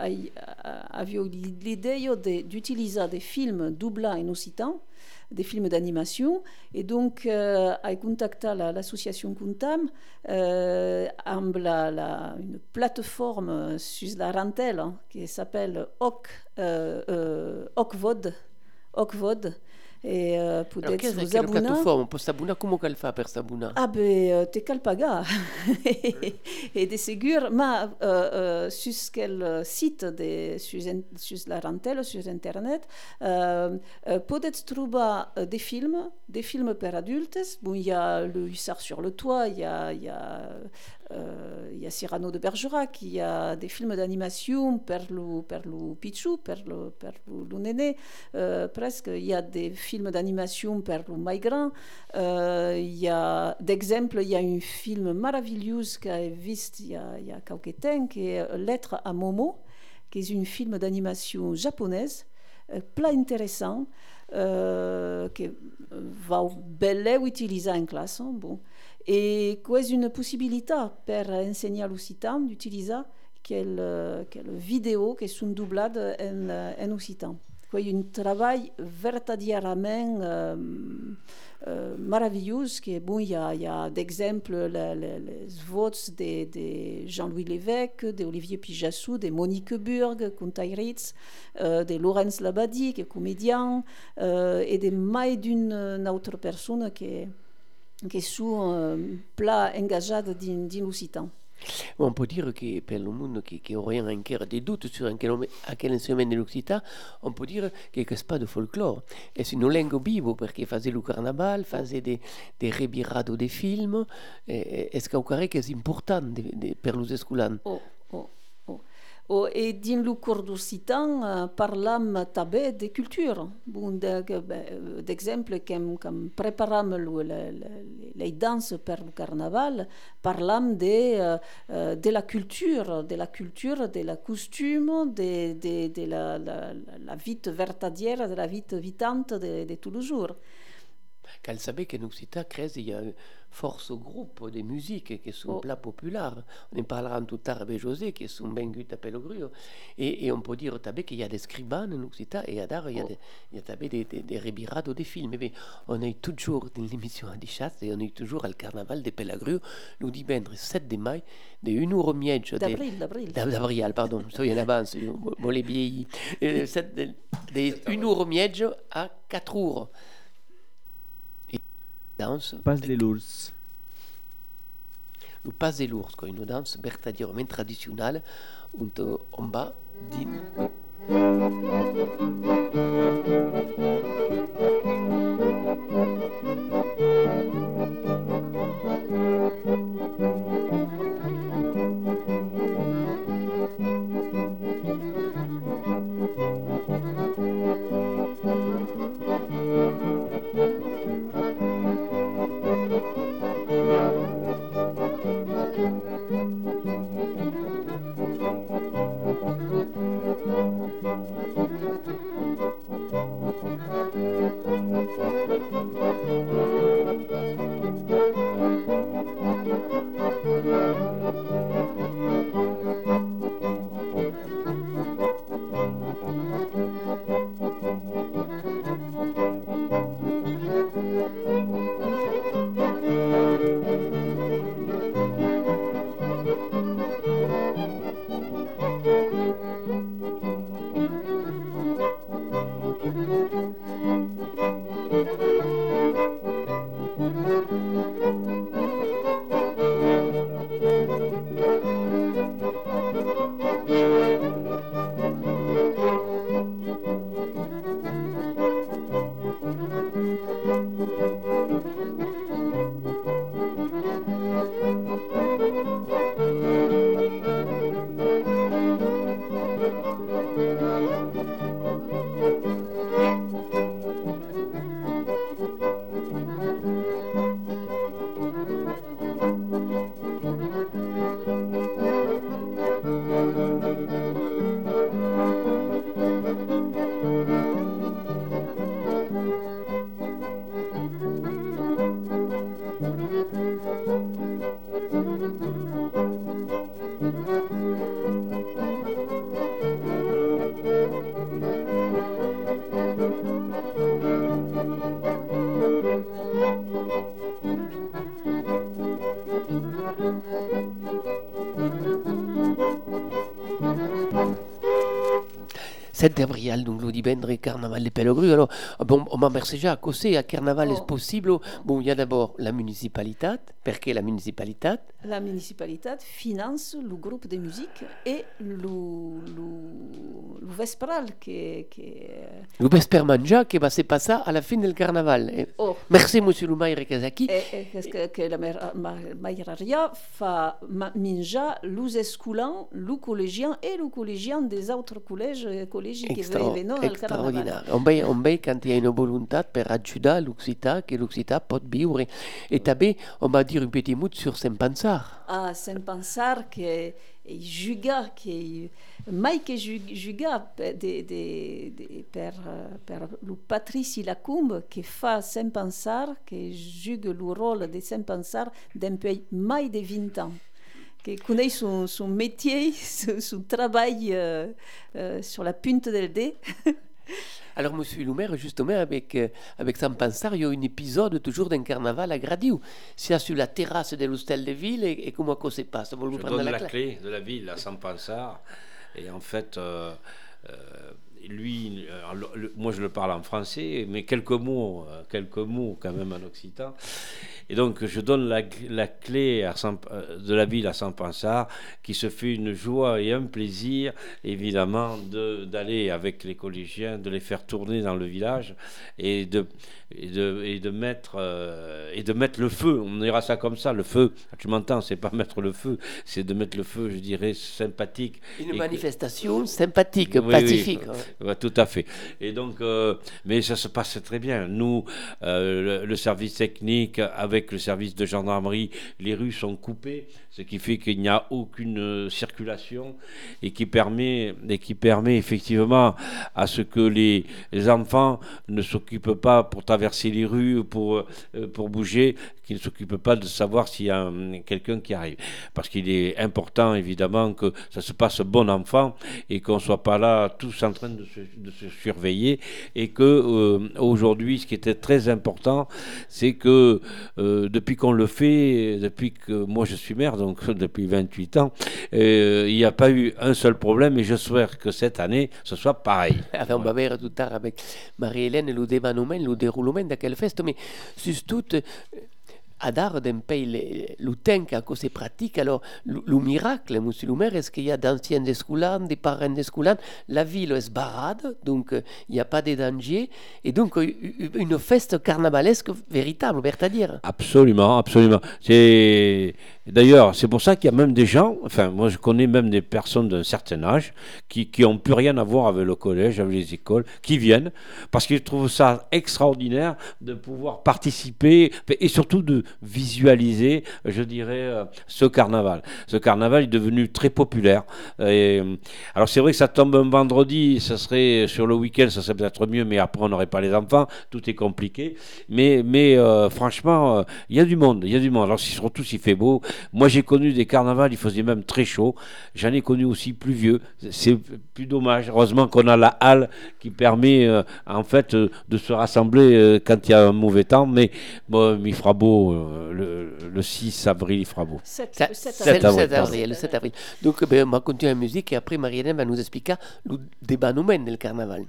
l'idée de- d'utiliser des films doublés en occitan, des films d'animation, et donc euh, ai contacté la- l'association Kuntam euh, la, une plateforme sur la rentelle hein, qui s'appelle euh, euh, Ocvod, et euh, Alors, peut-être qu'est-ce vous que la abonner. plateforme Pour s'abonner, comment qu'elle fait pour s'abonner Ah ben, euh, t'es cal pagar. et de ségur, mais euh, euh, sur quel site de, sur, in- sur la rentelle, sur Internet, euh, euh, peut-être trouver euh, des films, des films pour adultes. Bon, il y a Le Hussard sur le toit, il y a, y a, euh, il y a Cyrano de Bergerac, il y a des films d'animation per le, per le Pichou, per le, per le, le Néné, euh, presque. Il y a des films d'animation per le Maigrin. Euh, il a, d'exemple, il y a un film merveilleux que j'ai vu il y a, a quelques temps, qui est Lettre à Momo, qui est un film d'animation japonaise, euh, plein intéressant, euh, que va belle utiliser en classe. hein, bon. Et qui est une possibilité pour enseigner l'occitan d'utiliser quelle, quelle vidéo qui sont doublées en, en occitan. quoi un travail vertadièrement euh, euh, qui bon, il y a, a d'exemples les, votes de, Jean-Louis Lévesque, d'Olivier Pijassou, de Monique Burg, Kuntairitz, euh, de Laurence Labadie, qui est comédien, euh, et de mai d'une autre personne qui, engagée dans, dans l'Occitan. On peut dire que pour le monde qui, qui aurait encore des doutes sur quel, à quel instrument de l'Occitan, on peut dire que ce n'est pas de folklore. Et c'est une langue vive parce qu'il faisait le carnaval, faisait des, des rebirados des films. Est-ce y a que c'est important de, de, pour les escolans oh. Oh, et dans le cours d'Occitan, euh, parlam també de culture. Bon, d'exemple, quand, quand préparam le, le, le, les danses pour le carnaval, parlam de, euh, de la culture, de la culture, de la costume, de, la, vie vertadière, de la vie vitante de tous les jours. Qu'elle savait qu'en Occitan, il y a force groupe de musique qui sont Oh. plats populaires. On en parlera tout l'heure avec José, qui sont bien gut à Pellegrio. Et, et on peut dire aussi qu'il y a des scribans en Occitan, et à il y a Oh. des, il y a també des, des, des rebirados des films. Mais on est toujours dans l'émission à Dichat, et on est toujours au carnaval de Pellegrio, le dimanche 7 de mai, de 1 euro miège. de- D'avril, d'avril. D'av- D'avril, pardon, soy en avance, je me l'ai vieilli. Euh, sept de, de 1 euro miège à 4 euros. Et danse, Passe des l'ours. le pas de l'ours, quoi, une danse vertadierement traditionnelle, où on va din Avril, donc le dimanche, carnaval de Pellegru. Alors, bon, on m'a déjà à causer à carnaval Oh. est possible? Bon, il y a d'abord la municipalité. Perché la municipalité La municipalité finance le groupe de musique et le, le, le Vespral qui, qui Le Vesper Manja qui va se passer à la fin du carnaval. Et oh, Merci, monsieur Lumaire Kazaki. et, et que, que la mer- ma- mairaria fa ma- menjar los escolans, le collégien et le collégien des autres collèges et collèges qui al carnaval. extraordinaire. On veut, on veut quand il y a une volonté pour ajudar l'Occità, que l'Occità peut vivre. Et també, on va dire un petit mot sur Saint-Pansar. Ah, sem pensar que e juga mai que ju- juga de, de, de, per, per lo Patrici Lacombe que fa sem pensar que juga le rôle de sem pensar depuis mai de 20 ans qui connaît son, son métier, son, son travail euh, euh, sur la punte del dé. Alors, monsieur Lumer, justement, avec, euh, avec San Pensar, il y a un épisode toujours d'un carnaval à Gradiou. C'est sur la terrasse de l'hostel de ville et, et comment ça se passe? Vous Je donne la, la clé clé de la ville à Saint-Pansard. Et en fait, euh, euh, lui, euh, alors, le- moi je le parle en français, mais quelques mots, euh, quelques mots quand même en occitan. Et donc je donne la, la clé à Saint- euh, de la ville à Saint-Pansard, qui se fait une joie et un plaisir, évidemment, de- d'aller avec les collégiens, de les faire tourner dans le village et de, et de, et de mettre, euh, et de mettre le feu. On dira ça comme ça, le feu. Tu m'entends, c'est pas mettre le feu, c'est de mettre le feu, je dirais, sympathique. Une que- manifestation sympathique, Oui, pacifique. Tout à fait. Et donc, euh, mais ça se passe très bien. Nous, euh, le, service technique avec le service de gendarmerie, les rues sont coupées, ce qui fait qu'il n'y a aucune euh, circulation et qui permet, et qui permet effectivement à ce que les, enfants ne s'occupent pas pour traverser les rues, pour, pour bouger, qu'ils ne s'occupent pas de savoir s'il y a hum, quelqu'un qui arrive. Parce qu'il est important, évidemment, que ça se passe bon enfant et qu'on ne soit pas là tous en train de se, de se surveiller. Et que euh, aujourd'hui, ce qui était très important, c'est que euh, depuis qu'on le fait, depuis que moi je suis maire, donc depuis 28 ans, euh, il n'y a pas eu un seul problème et je souhaite que cette année, ce soit pareil. Enfin, on va voir tout tard avec Marie-Hélène le développement, le déroulement de quelle fête, mais surtout, euh, à dar d'un pays temps que c'est pratique, alors le, le miracle, maire, est-ce qu'il y a d'anciens escoulans, des parents d'escoulans, la ville est barrade, donc euh, il n'y a pas de danger, et donc euh, une fête carnavalesque véritable, dire. Absolument, absolument. C'est d'ailleurs c'est pour ça qu'il y a même des gens, enfin moi je connais même des personnes d'un certain âge qui qui ont plus rien à voir avec le collège, avec les écoles, qui viennent parce qu'ils trouvent ça extraordinaire de pouvoir participer et surtout de visualiser, je dirais, euh, ce carnaval. Ce carnaval est devenu très populaire. Euh, alors c'est vrai que ça tombe un vendredi, ça serait sur le week-end, ça serait peut-être mieux, mais après on n'aurait pas les enfants, tout est compliqué. Mais, euh, franchement, euh, il y a du monde, il y a du monde. Alors surtout s'il fait beau. Moi j'ai connu des carnavals, il faisait même très chaud. J'en ai connu aussi plus vieux. C'est plus dommage. Heureusement qu'on a la halle qui permet euh, en fait euh, de se rassembler euh, quand il y a un mauvais temps. Mais bon, il fera beau euh, le, le 6 avril, il fera beau. Sept- Ça- le sept C'est le avril. 7 avril, le 7 avril. Donc, ben, on va continuer la musique et après Marie-Hélène va nous expliquer le développement du carnaval.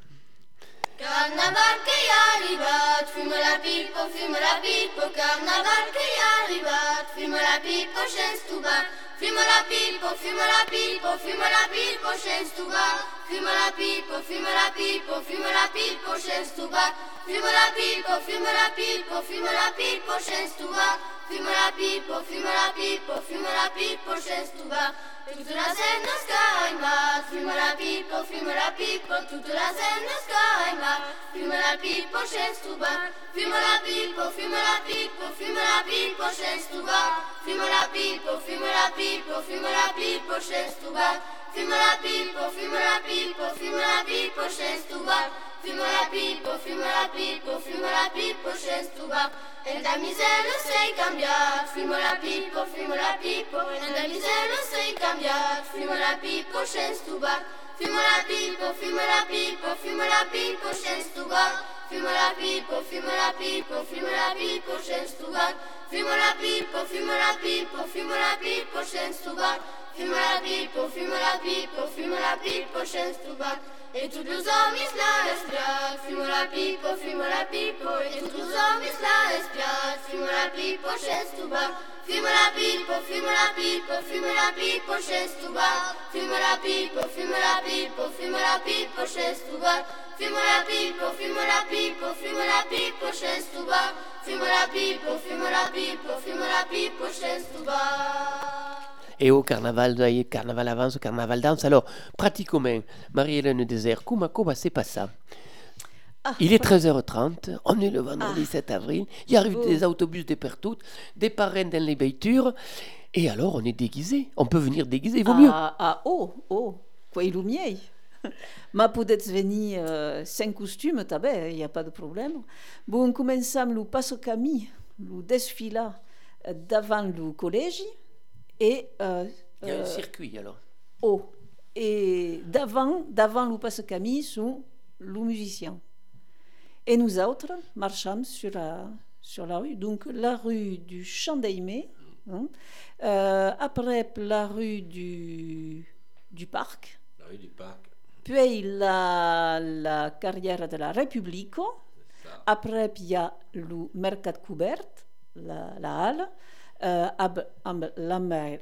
Carnaval che è arrivato, fumo la pipo, fumo la pipo, carnaval che è arrivato, fumo la pipo, scens tu bar, fumo la pipo, fumo la pipo, fumo la pipo, scens tu bar, fumo la pipo, fumo la pipo, fumo la pipo, scens tu bar, fumo la pipo, fumo la pipo, fumo la pipo, scens tu bar, fumo la pipo, fumo la pipo, fumo la pipo, scens tu bar. Toute la scène de Sky Mat, fume la pipe, fume la pipe, toute la scène de Sky Mat, fume la pipe, chaise tout bas, fume la pipe, fume la pipe, fume la pipe, chaise tout bas, fume la pipe, fume la pipe, fume la pipe, chaise tout bas, fume la pipe, fume la pipe, fume la bas, fume la fume fume pipe, chaise tout bas. E da misero sei cambiato, fumo la pipo, fumo la pipo, e da misero sei cambiato, fumo la pipo, scens tu bar, fumo la pipo, fumo la pipo, fumo la pipo, scens tu bar, fumo la pipo, fumo la pipo, fumo la pipo, scens tu bar, fumo la pipo, fumo la pipo, fumo la pipo, scens tu bar, fumo la pipo, fumo la pipo, fumo la pipo, scens tu bar. Et tous les hommes la espiat, fume la pipe, fume la pipe, et tous les hommes la espiat, fume la pipe, chaise tout bas, fume la pipe, fume la pipe, fume la pipe, chaise tout bas, fume la pipe, fume la pipe, fume la pipe, chaise tout bas, fume la pipe, fume la pipe, fume la pipe, chaise tout bas, fume la pipe, fume la pipe, fume la pipe, chaise tout bas. Et au carnaval, carnaval avance, carnaval danse. Alors, pratiquement, Marie-Hélène Désert, comment, comment c'est pas ça Ah, Il est 13h30, on est le vendredi 7 avril, il arrive Beau. des autobus de partout, des parrains dans les veitures, et alors on est déguisé. On peut venir déguisé, il vaut mieux. Ah, ah, oh, oh, quoi il. Ma podet venir euh, sans costume, tabè, il n'y a pas de problème. Bon, commençam le passe camí, le desfila davant le collège et euh, Il y a un euh, circuit alors. oh, et davant, davant le passe camí sont le musicien. Et nous autres marchons sur la, sur la rue. Donc la rue du Champ d'Aimé, hein. Euh, après la rue du, du Parc, La rue du Parc. puis la, la carrière de la République. Après, il y a le Mercat Couvert, la, la halle. Euh, ab, amb la,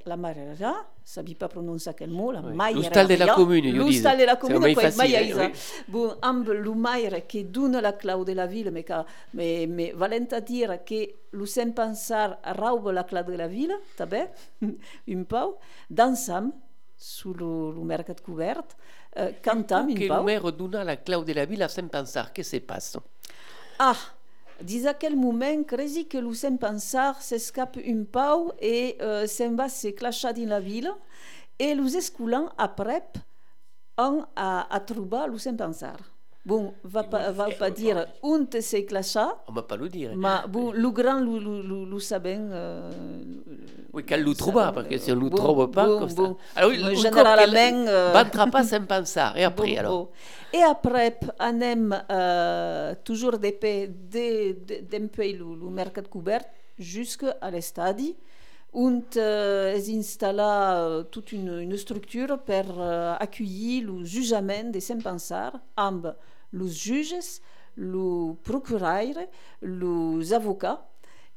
la Marera, sabi pas prononcer quel mot, la Oui. L'hostal de la commune, dico. de la commune, Maiaisa. eh, oui. Bon, amb le Maire che donne la clau de la ville, mais, mais, mais valent a dire que lo sem pensar raube la clau de la ville, també, un pau, dansam, sur le, le mercat couvert, euh, cantam un Che pau. maire dona la clau de la villa sem pensar che se passe? Ah, dis à quel moment crezi que lo sem pensar s'escape un pau et euh, se'n va se clasher dans la ville et los escolans après han a, a trobar lo sem pensar. Bon, va pas, va pas dire on se clasher, On va pas le dire. ma bon, lo grand lo saben... Euh, Oui, qu'elle le trouva, parce que si on ne le trouve pas, comme ça. Alors, Mais généralement, euh, battra pas sem pensar. Et après, alors. Et après, anem euh, toujours de peu de, de, d'un peu le, le mercat couvert jusqu'à l'estadi, où euh, installa euh, toute une, une structure pour euh, accueillir le jugement de sem pensar amb les juges, le procureur, les avocats,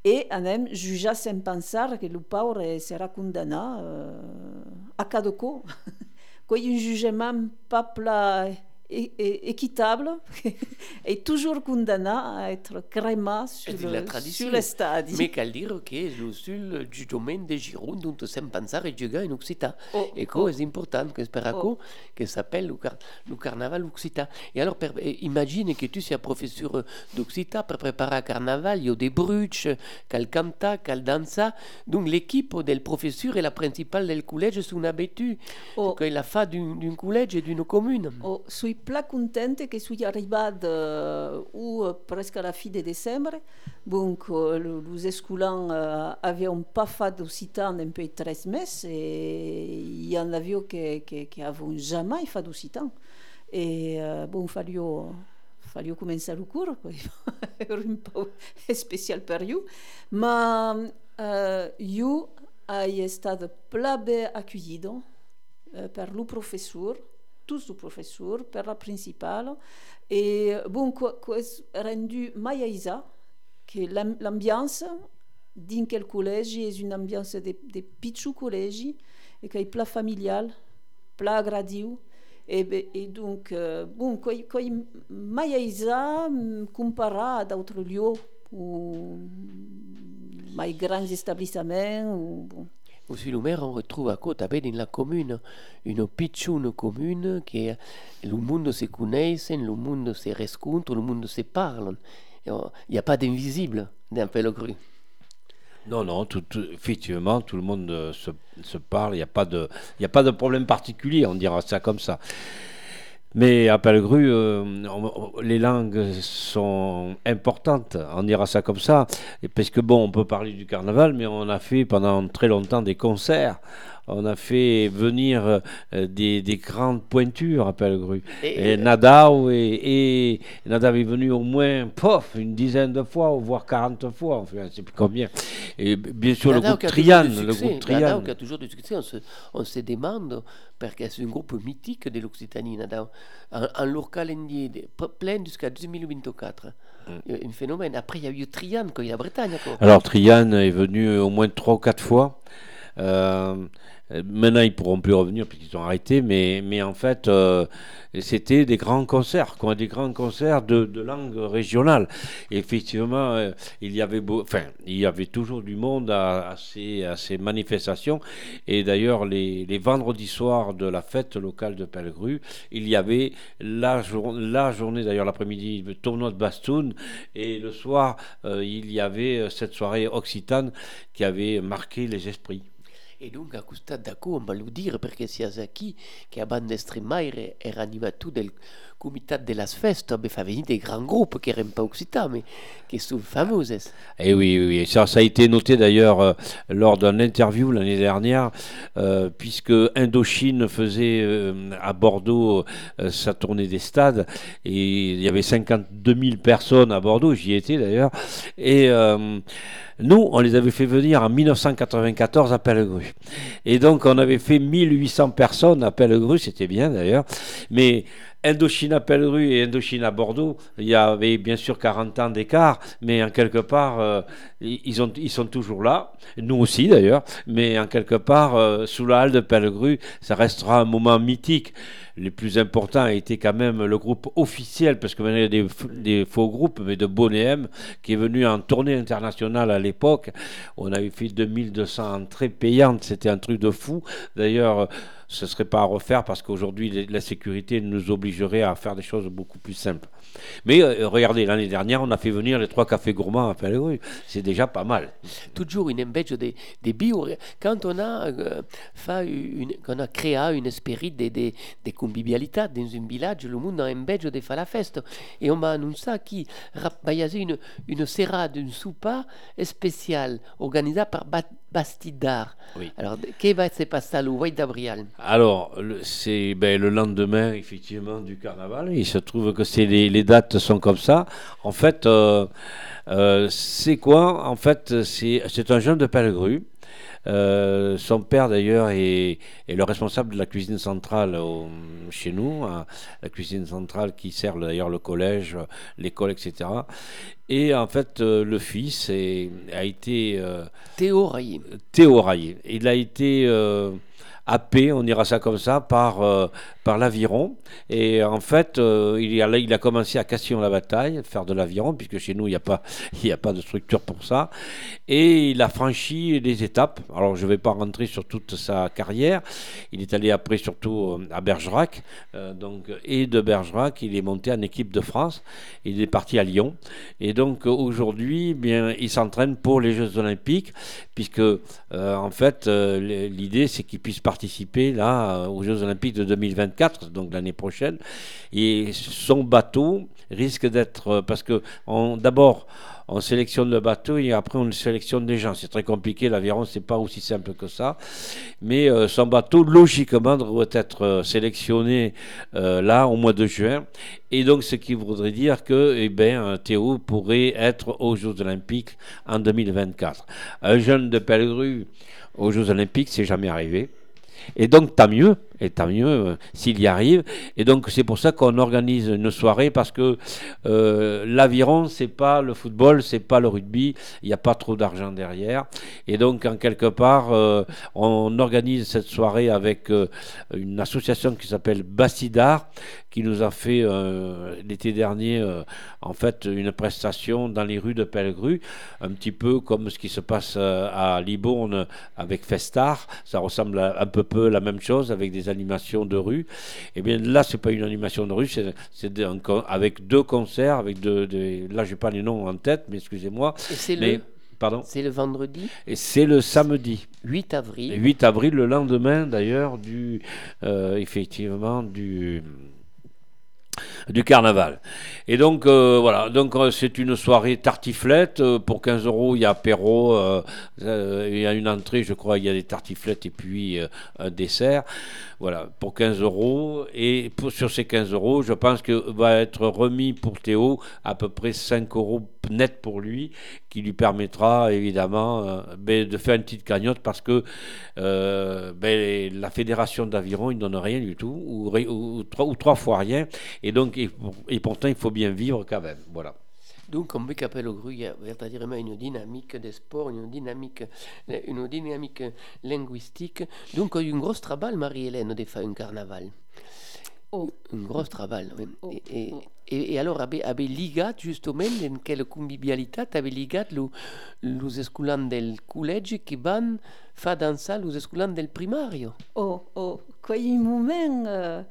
et anem jujar sem pensar que le pauvre sera condamnat euh, a cada co. Quoi, un jugement pas plat équitable est toujours condamné à être crémé sur, C'est le, tradition. sur le stade. Mais qu'elle dire que lo sul giudice de Gironde dont sem pensar e giocare in Occitan. Oh, e co è importante che spera Oh. che s'appelle le, car le carnaval Occitan. Et alors, per, eh, imagine que tu sia professeur d'Occitan per preparare il carnaval, il y a des bruches, qu'elle canta, qu'elle dansa. Donc l'équipe del professeur et la principale del collège sono abattus. Oh. Que la fa d'un d'un collège et d'une commune. Oh, suis pla contente que suis arribat euh, ou presque à la fin de décembre. Donc, euh, le- les escolans euh, avaient pas fait d'occitan depuis 13 mois et il y en avait qui qui, qui avaient jamais fait d'occitan. Et euh, bon, fallu fallu commencer le cours, era un peu spécial per eux. Mais euh, io ai estat pla bé accueillido euh, per le professeur, tous les professeurs, per la principale. Et bon, quoi, quoi est rendu mai aisa, que l'am- l'ambiance din quel collège est une ambiance de, de pitchou collège et qu'il est plat familial, plat agradiu. Et, donc, euh, bon, quoi, quoi mai aisa comparé à d'autres lieux ou mai grands établissements ou bon. Au Lumière, on retrouve à côté, dans la commune, une picciune commune qui le monde se connaisse, le monde se rencontre, le monde se parle. Il n'y a pas d'invisible dans Pellegru. Non, non, tout- effectivement, tout le monde se, se parle, il n'y a, a pas de problème particulier, on dira ça comme ça. Mais à Pellegru, euh, les langues sont importantes, on dira ça comme ça, parce que bon, on peut parler du carnaval, mais on a fait pendant très longtemps des concerts, on a fait venir euh, des, des grandes pointures à Pellegru. Et- Et Nadao et, est venu au moins pof, une dizaine de fois, voire 40 fois, enfin, je ne sais plus combien. Et bien sûr, le groupe Trian, le groupe Nadao Trian. qui a toujours du succès. On se, on se demande, parce que c'est un groupe mythique de l'Occitanie, Nadao. En, en leur calendrier plein jusqu'à 2024. Il y a Un phénomène. Après, il y a eu Trian, quand il y a Bretagne. Quoi. Alors Trian est venu au moins 3 ou 4 fois. Euh, maintenant, ils pourront plus revenir puisqu'ils ont arrêté, mais, en fait, euh, c'était des grands concerts, quoi, des grands concerts de, langue régionale. Effectivement, euh, il y avait, enfin, il y avait toujours du monde à, ces, manifestations. Et d'ailleurs, les, vendredis soirs de la fête locale de Pellegru, il y avait la, jour- la journée, d'ailleurs l'après-midi, le tournoi de Bastoun, et le soir, euh, il y avait cette soirée occitane qui avait marqué les esprits. E dunque a questo d'accordo, on va lo dire perché sia qui che a banda estremaire era animato del comitat de las festes ben, fa venir des grands groupes qui n'aiment pas occitans, mais qui sont fameuses. Et oui, oui, oui. Ça, ça a été noté d'ailleurs euh, lors d'une interview l'année dernière, euh, puisque Indochine faisait euh, à Bordeaux sa tournée des stades, et il y avait 52 000 personnes à Bordeaux, j'y étais d'ailleurs, et nous, on les avait fait venir en 1994 à Pellegru. Et donc, on avait fait 1800 personnes à Pellegru, c'était bien d'ailleurs, mais Indochine à Pellegru et Indochine à Bordeaux, il y avait bien sûr 40 ans d'écart, mais en quelque part, euh, ils, ont, ils sont toujours là, nous aussi d'ailleurs, mais en quelque part, euh, sous la halle de Pellegru, ça restera un moment mythique. Les plus importants a été quand même le groupe officiel, parce que maintenant il y a des, faux groupes, mais de Bonéem, qui est venu en tournée internationale à l'époque. On avait fait 2200 entrées payantes, c'était un truc de fou. D'ailleurs, ce ne serait pas à refaire parce qu'aujourd'hui, la sécurité nous obligerait à faire des choses beaucoup plus simples. Mais euh, regardez, l'année dernière, on a fait venir les trois cafés gourmands à Pellegru. C'est déjà pas mal. Toujours une embêche des, des bio. Quand on a, euh, fait une, quand on a créé une esprit de, de, de convivialité dans un village, le monde a embêche de faire la fête. Et on m'a annoncé qu'il y avait une, une serrade, une soupa spéciale organisée par Ba- Bastidar. Oui. Alors, qu'est-ce va se passer le 8 d'avril Alors, c'est ben, le lendemain, effectivement, du carnaval. Il se trouve que c'est les, les dates sont comme ça. En fait, euh, euh, c'est quoi En fait, c'est un jeune de Pellegru. Euh, son père d'ailleurs est, est le responsable de la cuisine centrale au- chez nous, hein, la cuisine centrale qui sert d'ailleurs le collège, l'école, etc. Et en fait, euh, le fils est- a été euh, Théo Railly. Théo Raillé. Il a été euh, happé, on dira ça comme ça, par, euh, par l'aviron. Et en fait, euh, il, a, il a commencé à Castillon-la-Bataille, faire de l'aviron, puisque chez nous, il n'y a, pas- a pas de structure pour ça. Et il a franchi les étapes. Alors, je ne vais pas rentrer sur toute sa carrière. Il est allé après surtout euh, à Bergerac. donc, et de Bergerac, il est monté en équipe de France. Il est parti à Lyon. Et donc, aujourd'hui, eh bien, il s'entraîne pour les Jeux Olympiques, puisque, en fait, l'idée, c'est qu'il puisse participer là euh, aux Jeux Olympiques de 2024, donc l'année prochaine. Et son bateau risque d'être. euh, Parce que, d'abord, on sélectionne le bateau et après on sélectionne des gens. C'est très compliqué, l'aviron, c'est pas aussi simple que ça. Mais euh, son bateau, logiquement, devrait être sélectionné là au mois de juin. Et donc, ce qui voudrait dire que eh ben, Théo pourrait être aux Jeux Olympiques en 2024. Un jeune de Pellegru aux Jeux Olympiques, c'est jamais arrivé. Et donc, tant mieux, et tant mieux euh, s'il y arrive. Et donc, c'est pour ça qu'on organise une soirée parce que euh, l'aviron, c'est pas le football, c'est pas le rugby, il n'y a pas trop d'argent derrière. Et donc, en quelque part, euh, on organise cette soirée avec euh, une association qui s'appelle Bassidar, qui nous a fait l'été dernier, en fait, une prestation dans les rues de Pellegru, un petit peu comme ce qui se passe à Libourne avec Festar. Ça ressemble à un peu peu la même chose avec des animations de rue. Et bien là, c'est pas une animation de rue, c'est avec deux concerts, avec deux, des- là, j'ai pas les noms en tête, mais excusez-moi. C'est le, pardon. c'est le vendredi Et c'est le samedi. 8 avril. 8 avril, le lendemain d'ailleurs du euh, effectivement du du carnaval. Et donc euh, voilà, donc euh, c'est une soirée tartiflette. euh, pour 15 euros, il y a apéro, il y a une entrée, je crois, il y a des tartiflettes et puis un dessert. Voilà, pour 15 euros. Et sur ces 15 euros, je pense que va être remis pour Théo à peu près 5 euros net pour lui, qui lui permettra évidemment ben, de faire une petite cagnotte parce que ben, la fédération d'aviron, il ne donne rien du tout, ou trois fois rien. Et donc, et, pour- et pourtant, il faut bien vivre quand même. Voilà. Donc, on qu'appelle au gru, il y a une dynamique des sports, une dynamique, une dynamique linguistique. Donc, il y a eu une grosse travail, Marie-Hélène, de faire un carnaval. Oh. Un gros travail. oui. Oh, Et, et, et, et alors, avait, avait ligat, justement, dans quelle convivialité, avait ligat le, les escolans del collège qui van faire danser les escolans del primario? Oh, oh, quei moment euh,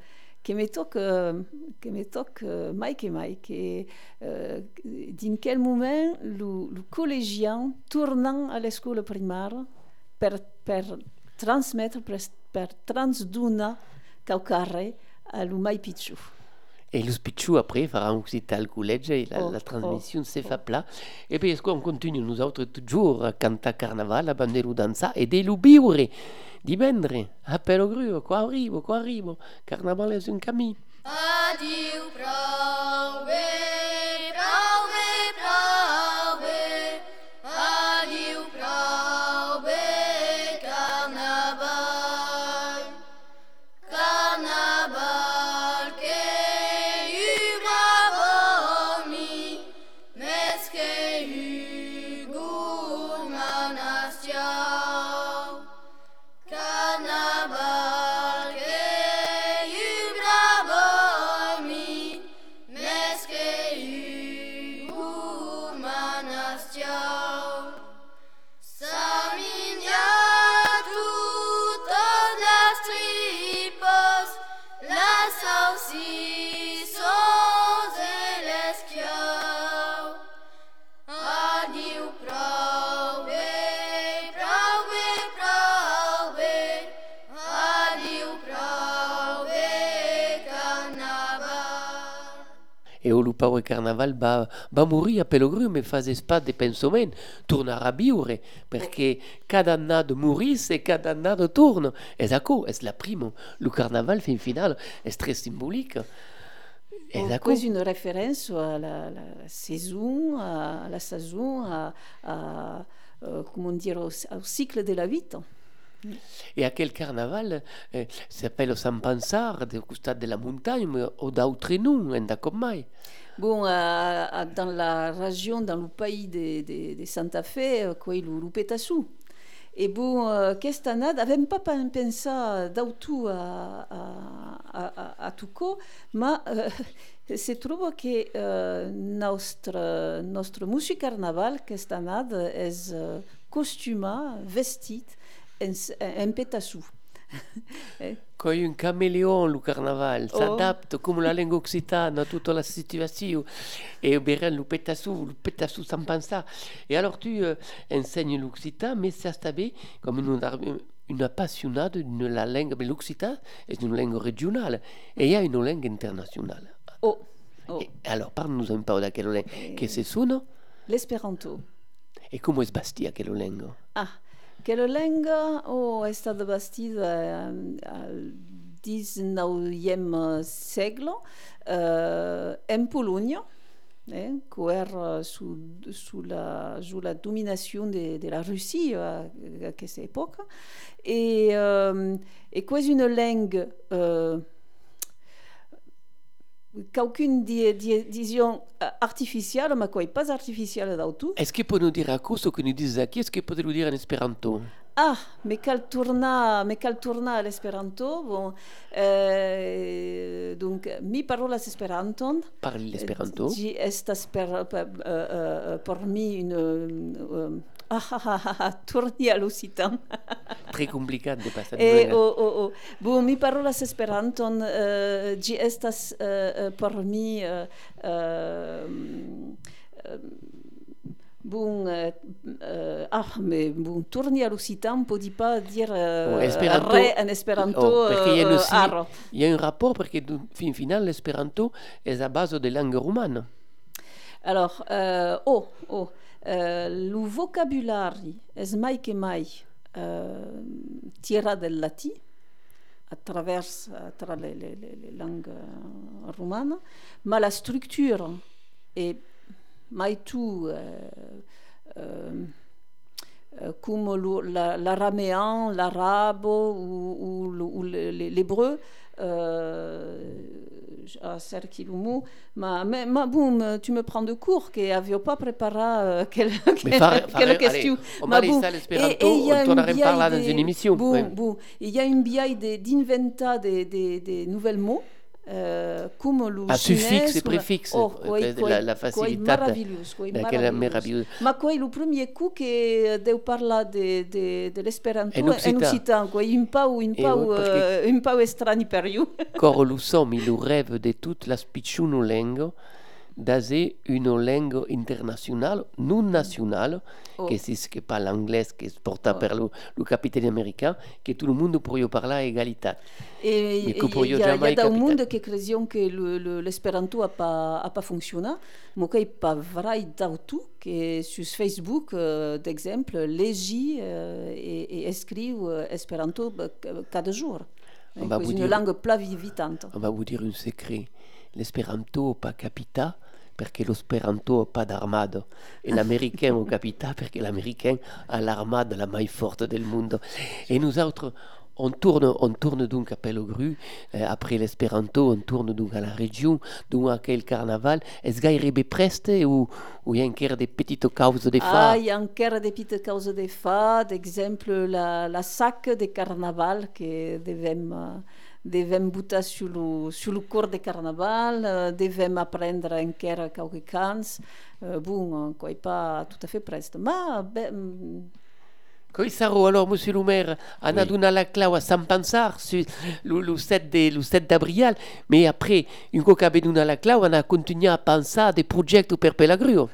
che mi tocca, che mi tocca mai che mai, che euh, in quel moment le, le collégien tournant à l'école primaire per, per transmettre, per, per transdonar qualcosa a lo mai piccolo. Et le spicciu après farà occitan al collège et la, Oh, la transmission se oh. fa plat. Et puis est-ce qu'on continue nous autres toujours a cantar carnaval, a bandero danza e de l'ubiure di vendre a Pelogruo, qua arrivo, qua arrivo, carnaval è un cammino. Adiu prove, prove, E e carnaval va, va morire a Pelogru, me fa pas de pensament, tornare a viure, perché cada annado morisse e cada annado torna. E ecco, è la prima. Lo carnaval fin final è tre simbolique. E quasi une référence à la, la saison, à la saison, à, à, euh, comment dire, au, au cycle de la vie. e aquel carnaval eh, s'appelle San Pansar, del costat de la montagne, mais o d'autres noms, en d'accord mai. Bon, à- à- dans la région, dans le pays de, de, de Santa Fe, euh, quoi, il le Petasu. Et bon, euh, qu'est-ce qu'on a N'avons pas pen- pensé d'auto à, à, à, à Tuco, mais euh, se trouve que euh, notre, notre musique carnaval, qu'est-ce qu'on a est euh, costuma, vestit, en, en Petasu. Coi un caméléon, le carnaval, Oh. s'adapte comme la langue occitane a toute la situation. Et bien, le pétassou, le pétassou sans penser. Et alors, tu euh, enseignes l'occitan, mais ça savait comme une, une passionnade de la langue. Mais l'occitan est une langue régionale et il y a une langue internationale. Oh, oh. Et alors, parle-nous un peu de quelle langue. Che se sono? L'esperanto. e come sbastia quelle langue? Ah, lingua oh, è stata bastita ehm, al XIX secolo eh, in Polonia, eh, sulla, sulla dominazione de- della Russia a, a questa epoca, e, ehm, e quasi una lingua eh, qu'aucune di- di- dizione eh, artificiale, ma poi pas artificiale d'auto. Est-ce que peut nous dire à cause que nous disons qui est-ce que peut nous dire en espéranto? Ah, mais cal torna, mais cal torna à l'esperanto, bon, eh, donc mi parolas esperanton. Parle l'espéranto. Ĝi estas per, per, uh, uh, por mi une ah, ah, ah, ah, turni al ocitan. Très compliqué de passer de E, langue. oh, oh, oh. Bon, mi parolas esperanton, uh, ĝi estas uh, por mi uh, uh, Bon, euh, euh, ah, mais bon, tourner à l'occitan, peut dire pas dire euh, Bon, espéranto- re en espéranto Oh, parce qu'il y a euh, aussi-. Il y a un rapport parce que, fin final, l'espéranto est à base de langue romane. Alors, euh, oh, oh, euh, le vocabulaire est mai que mai euh, tira del latin à travers, à travers les, les- les- langues euh, romanes, mais la structure est mai tout comme l'araméen, l'arabe ou, ou l'hébreu. Euh, à Serkilumu, ma, mais, ma, boum, tu me prends de cours que pas préparé euh, quelle, question. Ma boum, et- et il y a une biaille a d'inventer des, des, des nouvelles mots. Ah, suffixe et préfixe, Oh, la- la est maravilhoso. merveilleuse. Ma quoi, le premier coup que deu parlar de, de, l'esperanto un un que- euh, un peu étrange per io. Cor lo som, il rêve de toute la spicciuno d'ase une langue internationale, non nationale, Oh. que c'est ce que parle l'anglais, qui est porté Oh. par le, le capitaine américain, que tout le monde pourrait parler à égalité. Et il que y, a- il y capitale. monde qui crezion que le- le- n'a pas, a pas fonctionné, mais qu'il pas vrai tout que sur Facebook, euh, d'exemple, legi euh, et, euh, Esperanto bah, cada jour. C'est vous une langue pla vivante. On va vous dire un secret. L'esperanto pas capita perché l'esperanto pas d'armada. Et l'américain au capita perché l'américain a l'armada la mai forte del mondo. Et nous autres, on tourne, on tourne donc à Pellegru, euh, après l'espéranto, on tourne donc à la région, donc à quel carnaval. Est-ce gairebbe preste ou ou il y a encore des petites causes de Ah, fa? il y a encore des petites causes de fa, d'exemple la, la sac de carnaval que devem, euh, devem butar sur le cours de carnaval, euh, devem apprendre encore quelques cants. Euh, bon, quoi, pas tout à fait preste. Mais ben, Coissaro, alors, monsieur le maire, on a donné la clau à sur le, le 7 de- le 7 d'avril, mais après, une fois qu'on a donné la clau, on a continué à penser à des projets pour Pelagruo.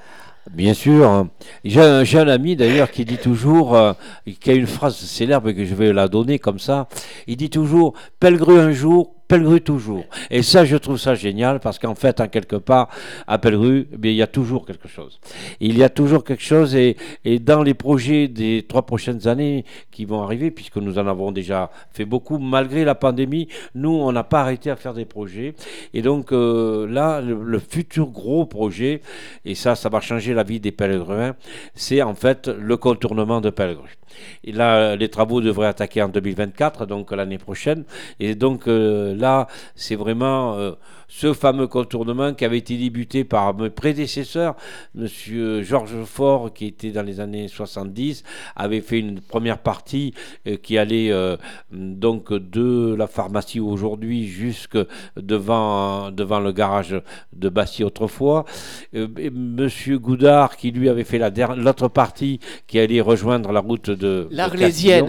Bien sûr. J'ai un, un ami d'ailleurs qui dit toujours, euh, qui a une phrase célèbre que je vais la donner comme ça. Il dit toujours Pellegru un jour, Pellegru toujours. Et ça, je trouve ça génial parce qu'en fait, en quelque part, à Pellegru, eh bien, il y a toujours quelque chose. Il y a toujours quelque chose et, dans les projets des trois prochaines années qui vont arriver, puisque nous en avons déjà fait beaucoup, malgré la pandémie, nous, on n'a pas arrêté à faire des projets. Et donc euh, là, le, futur gros projet, et ça, ça va changer la vie des pèlerins, c'est en fait le contournement de Pellegru. Et là, les travaux devraient attaquer en 2024, donc l'année prochaine. Et donc euh, là, c'est vraiment euh, ce fameux contournement qui avait été débuté par mes prédécesseurs, Monsieur Georges Faure, qui était dans les années 70, avait fait une première partie euh, qui allait euh, donc de la pharmacie aujourd'hui jusque devant, devant le garage de Passy autrefois. Monsieur Goudard, qui lui avait fait la der- l'autre partie qui allait rejoindre la route de.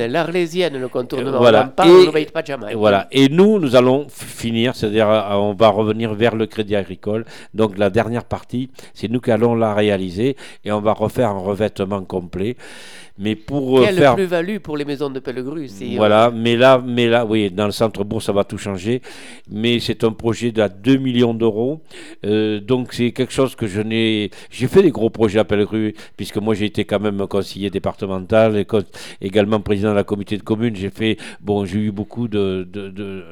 L'Arlésienne, le contournement. Voilà. On en parle, Et- on ne veille pas jamais. Et Voilà. Et nous, nous allons finir, c'est-à-dire euh, on va revenir vers le crédit agricole. Donc la dernière partie, c'est nous qui allons la réaliser et on va refaire un revêtement complet. Mais pour euh, Quelle faire plus-value pour les maisons de Pellegru euh, voilà, mais là, mais là, oui, dans le centre bourg, ça va tout changer. Mais c'est un projet de 2 millions d'euros. Euh, donc c'est quelque chose que je n'ai. J'ai fait des gros projets à Pellegru, puisque moi j'ai été quand même conseiller départemental et également président de la comité de communes. J'ai fait, bon, j'ai eu beaucoup de, de, de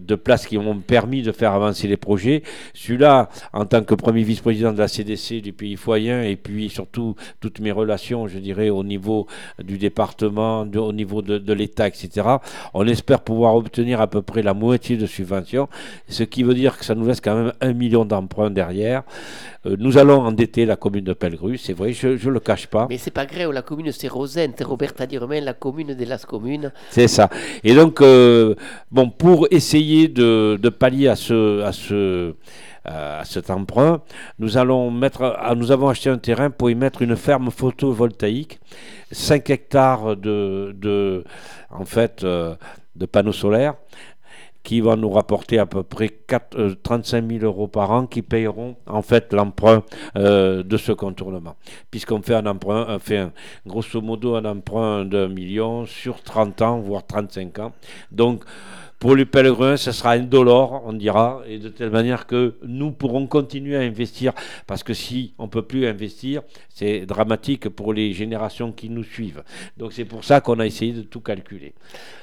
de places qui m'ont permis de faire avancer les projets. Celui-là, en tant que premier vice-président de la CDC du pays foyen, et puis surtout toutes mes relations, je dirais, au niveau du département, de- au niveau de, de l'État, etc., on espère pouvoir obtenir à peu près la moitié de subventions, ce qui veut dire que ça nous laisse quand même un million d'emprunts derrière. Euh, nous allons endetter la commune de Pellegru, c'est vrai, je ne le cache pas. Mais c'est pas grave, la commune c'est Rosente, Roberta Di Romain, la commune de las communes. C'est ça. Et donc, euh, bon, pour essayer de, de pallier à ce, à ce, euh, à cet emprunt, nous allons mettre, ah, nous avons acheté un terrain pour y mettre une ferme photovoltaïque, 5 hectares de, de en fait, euh, de panneaux solaires qui vont nous rapporter à peu près 4, euh, 35 000 euros par an qui payeront en fait l'emprunt euh, de ce contournement. Puisqu'on fait un emprunt, grosso modo un emprunt d'un million sur 30 ans, voire 35 ans. Donc pour les pèlerins, ce sera indolore, on dira, et de telle manière que nous pourrons continuer à investir, parce que si on ne peut plus investir, c'est dramatique pour les générations qui nous suivent. Donc c'est pour ça qu'on a essayé de tout calculer.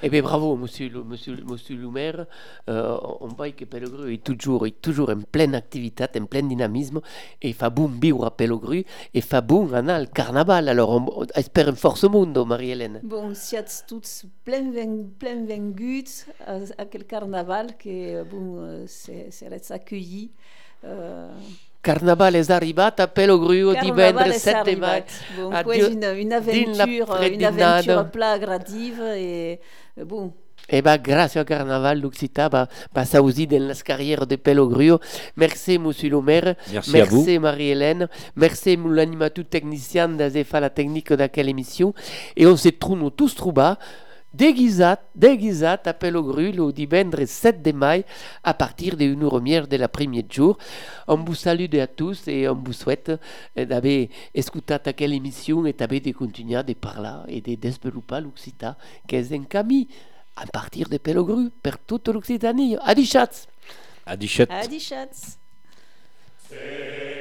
Eh bien bravo, monsieur, le- monsieur, le- monsieur le maire. Euh, on voit que Pellegru est toujours, est toujours en pleine activité, en plein dynamisme, et fa bon vivre à Pellegru, et fa bon anar le carnaval. Alors on, on espère un force mundo, Marie-Hélène. Bon, siats tous plein, plein à quel carnaval que bon, euh, c'est c'est accueilli. Euh, Carnaval est arrivé à Pellegru au carnaval divendres est 7 arrivat. mai. Bon, Adieu. quoi, une, une aventure, une gradive et euh, bon, Eh bien, grâce au carnaval, l'Occità va passer aussi dans la carrière de Pellegru. Merci, monsieur le maire. Merci, à vous. Merci Marie-Hélène, merci l'animateur technicien d'avoir fait la technique de quelle émission. Et on se trouve tous trouvés déguisat, déguisat a Pellegru le divendres 7 de mai à partir de 1h de l'après-midi jour. On vous salue à tous et on vous souhaite eh, d'avoir écouté quelle émission et d'avoir de continuer de parler et de développer l'Occità, qui est un camí à partir de Pellegru per toute l'Occitanie. Adi chats! Adichet. Adi, Schatz. C'est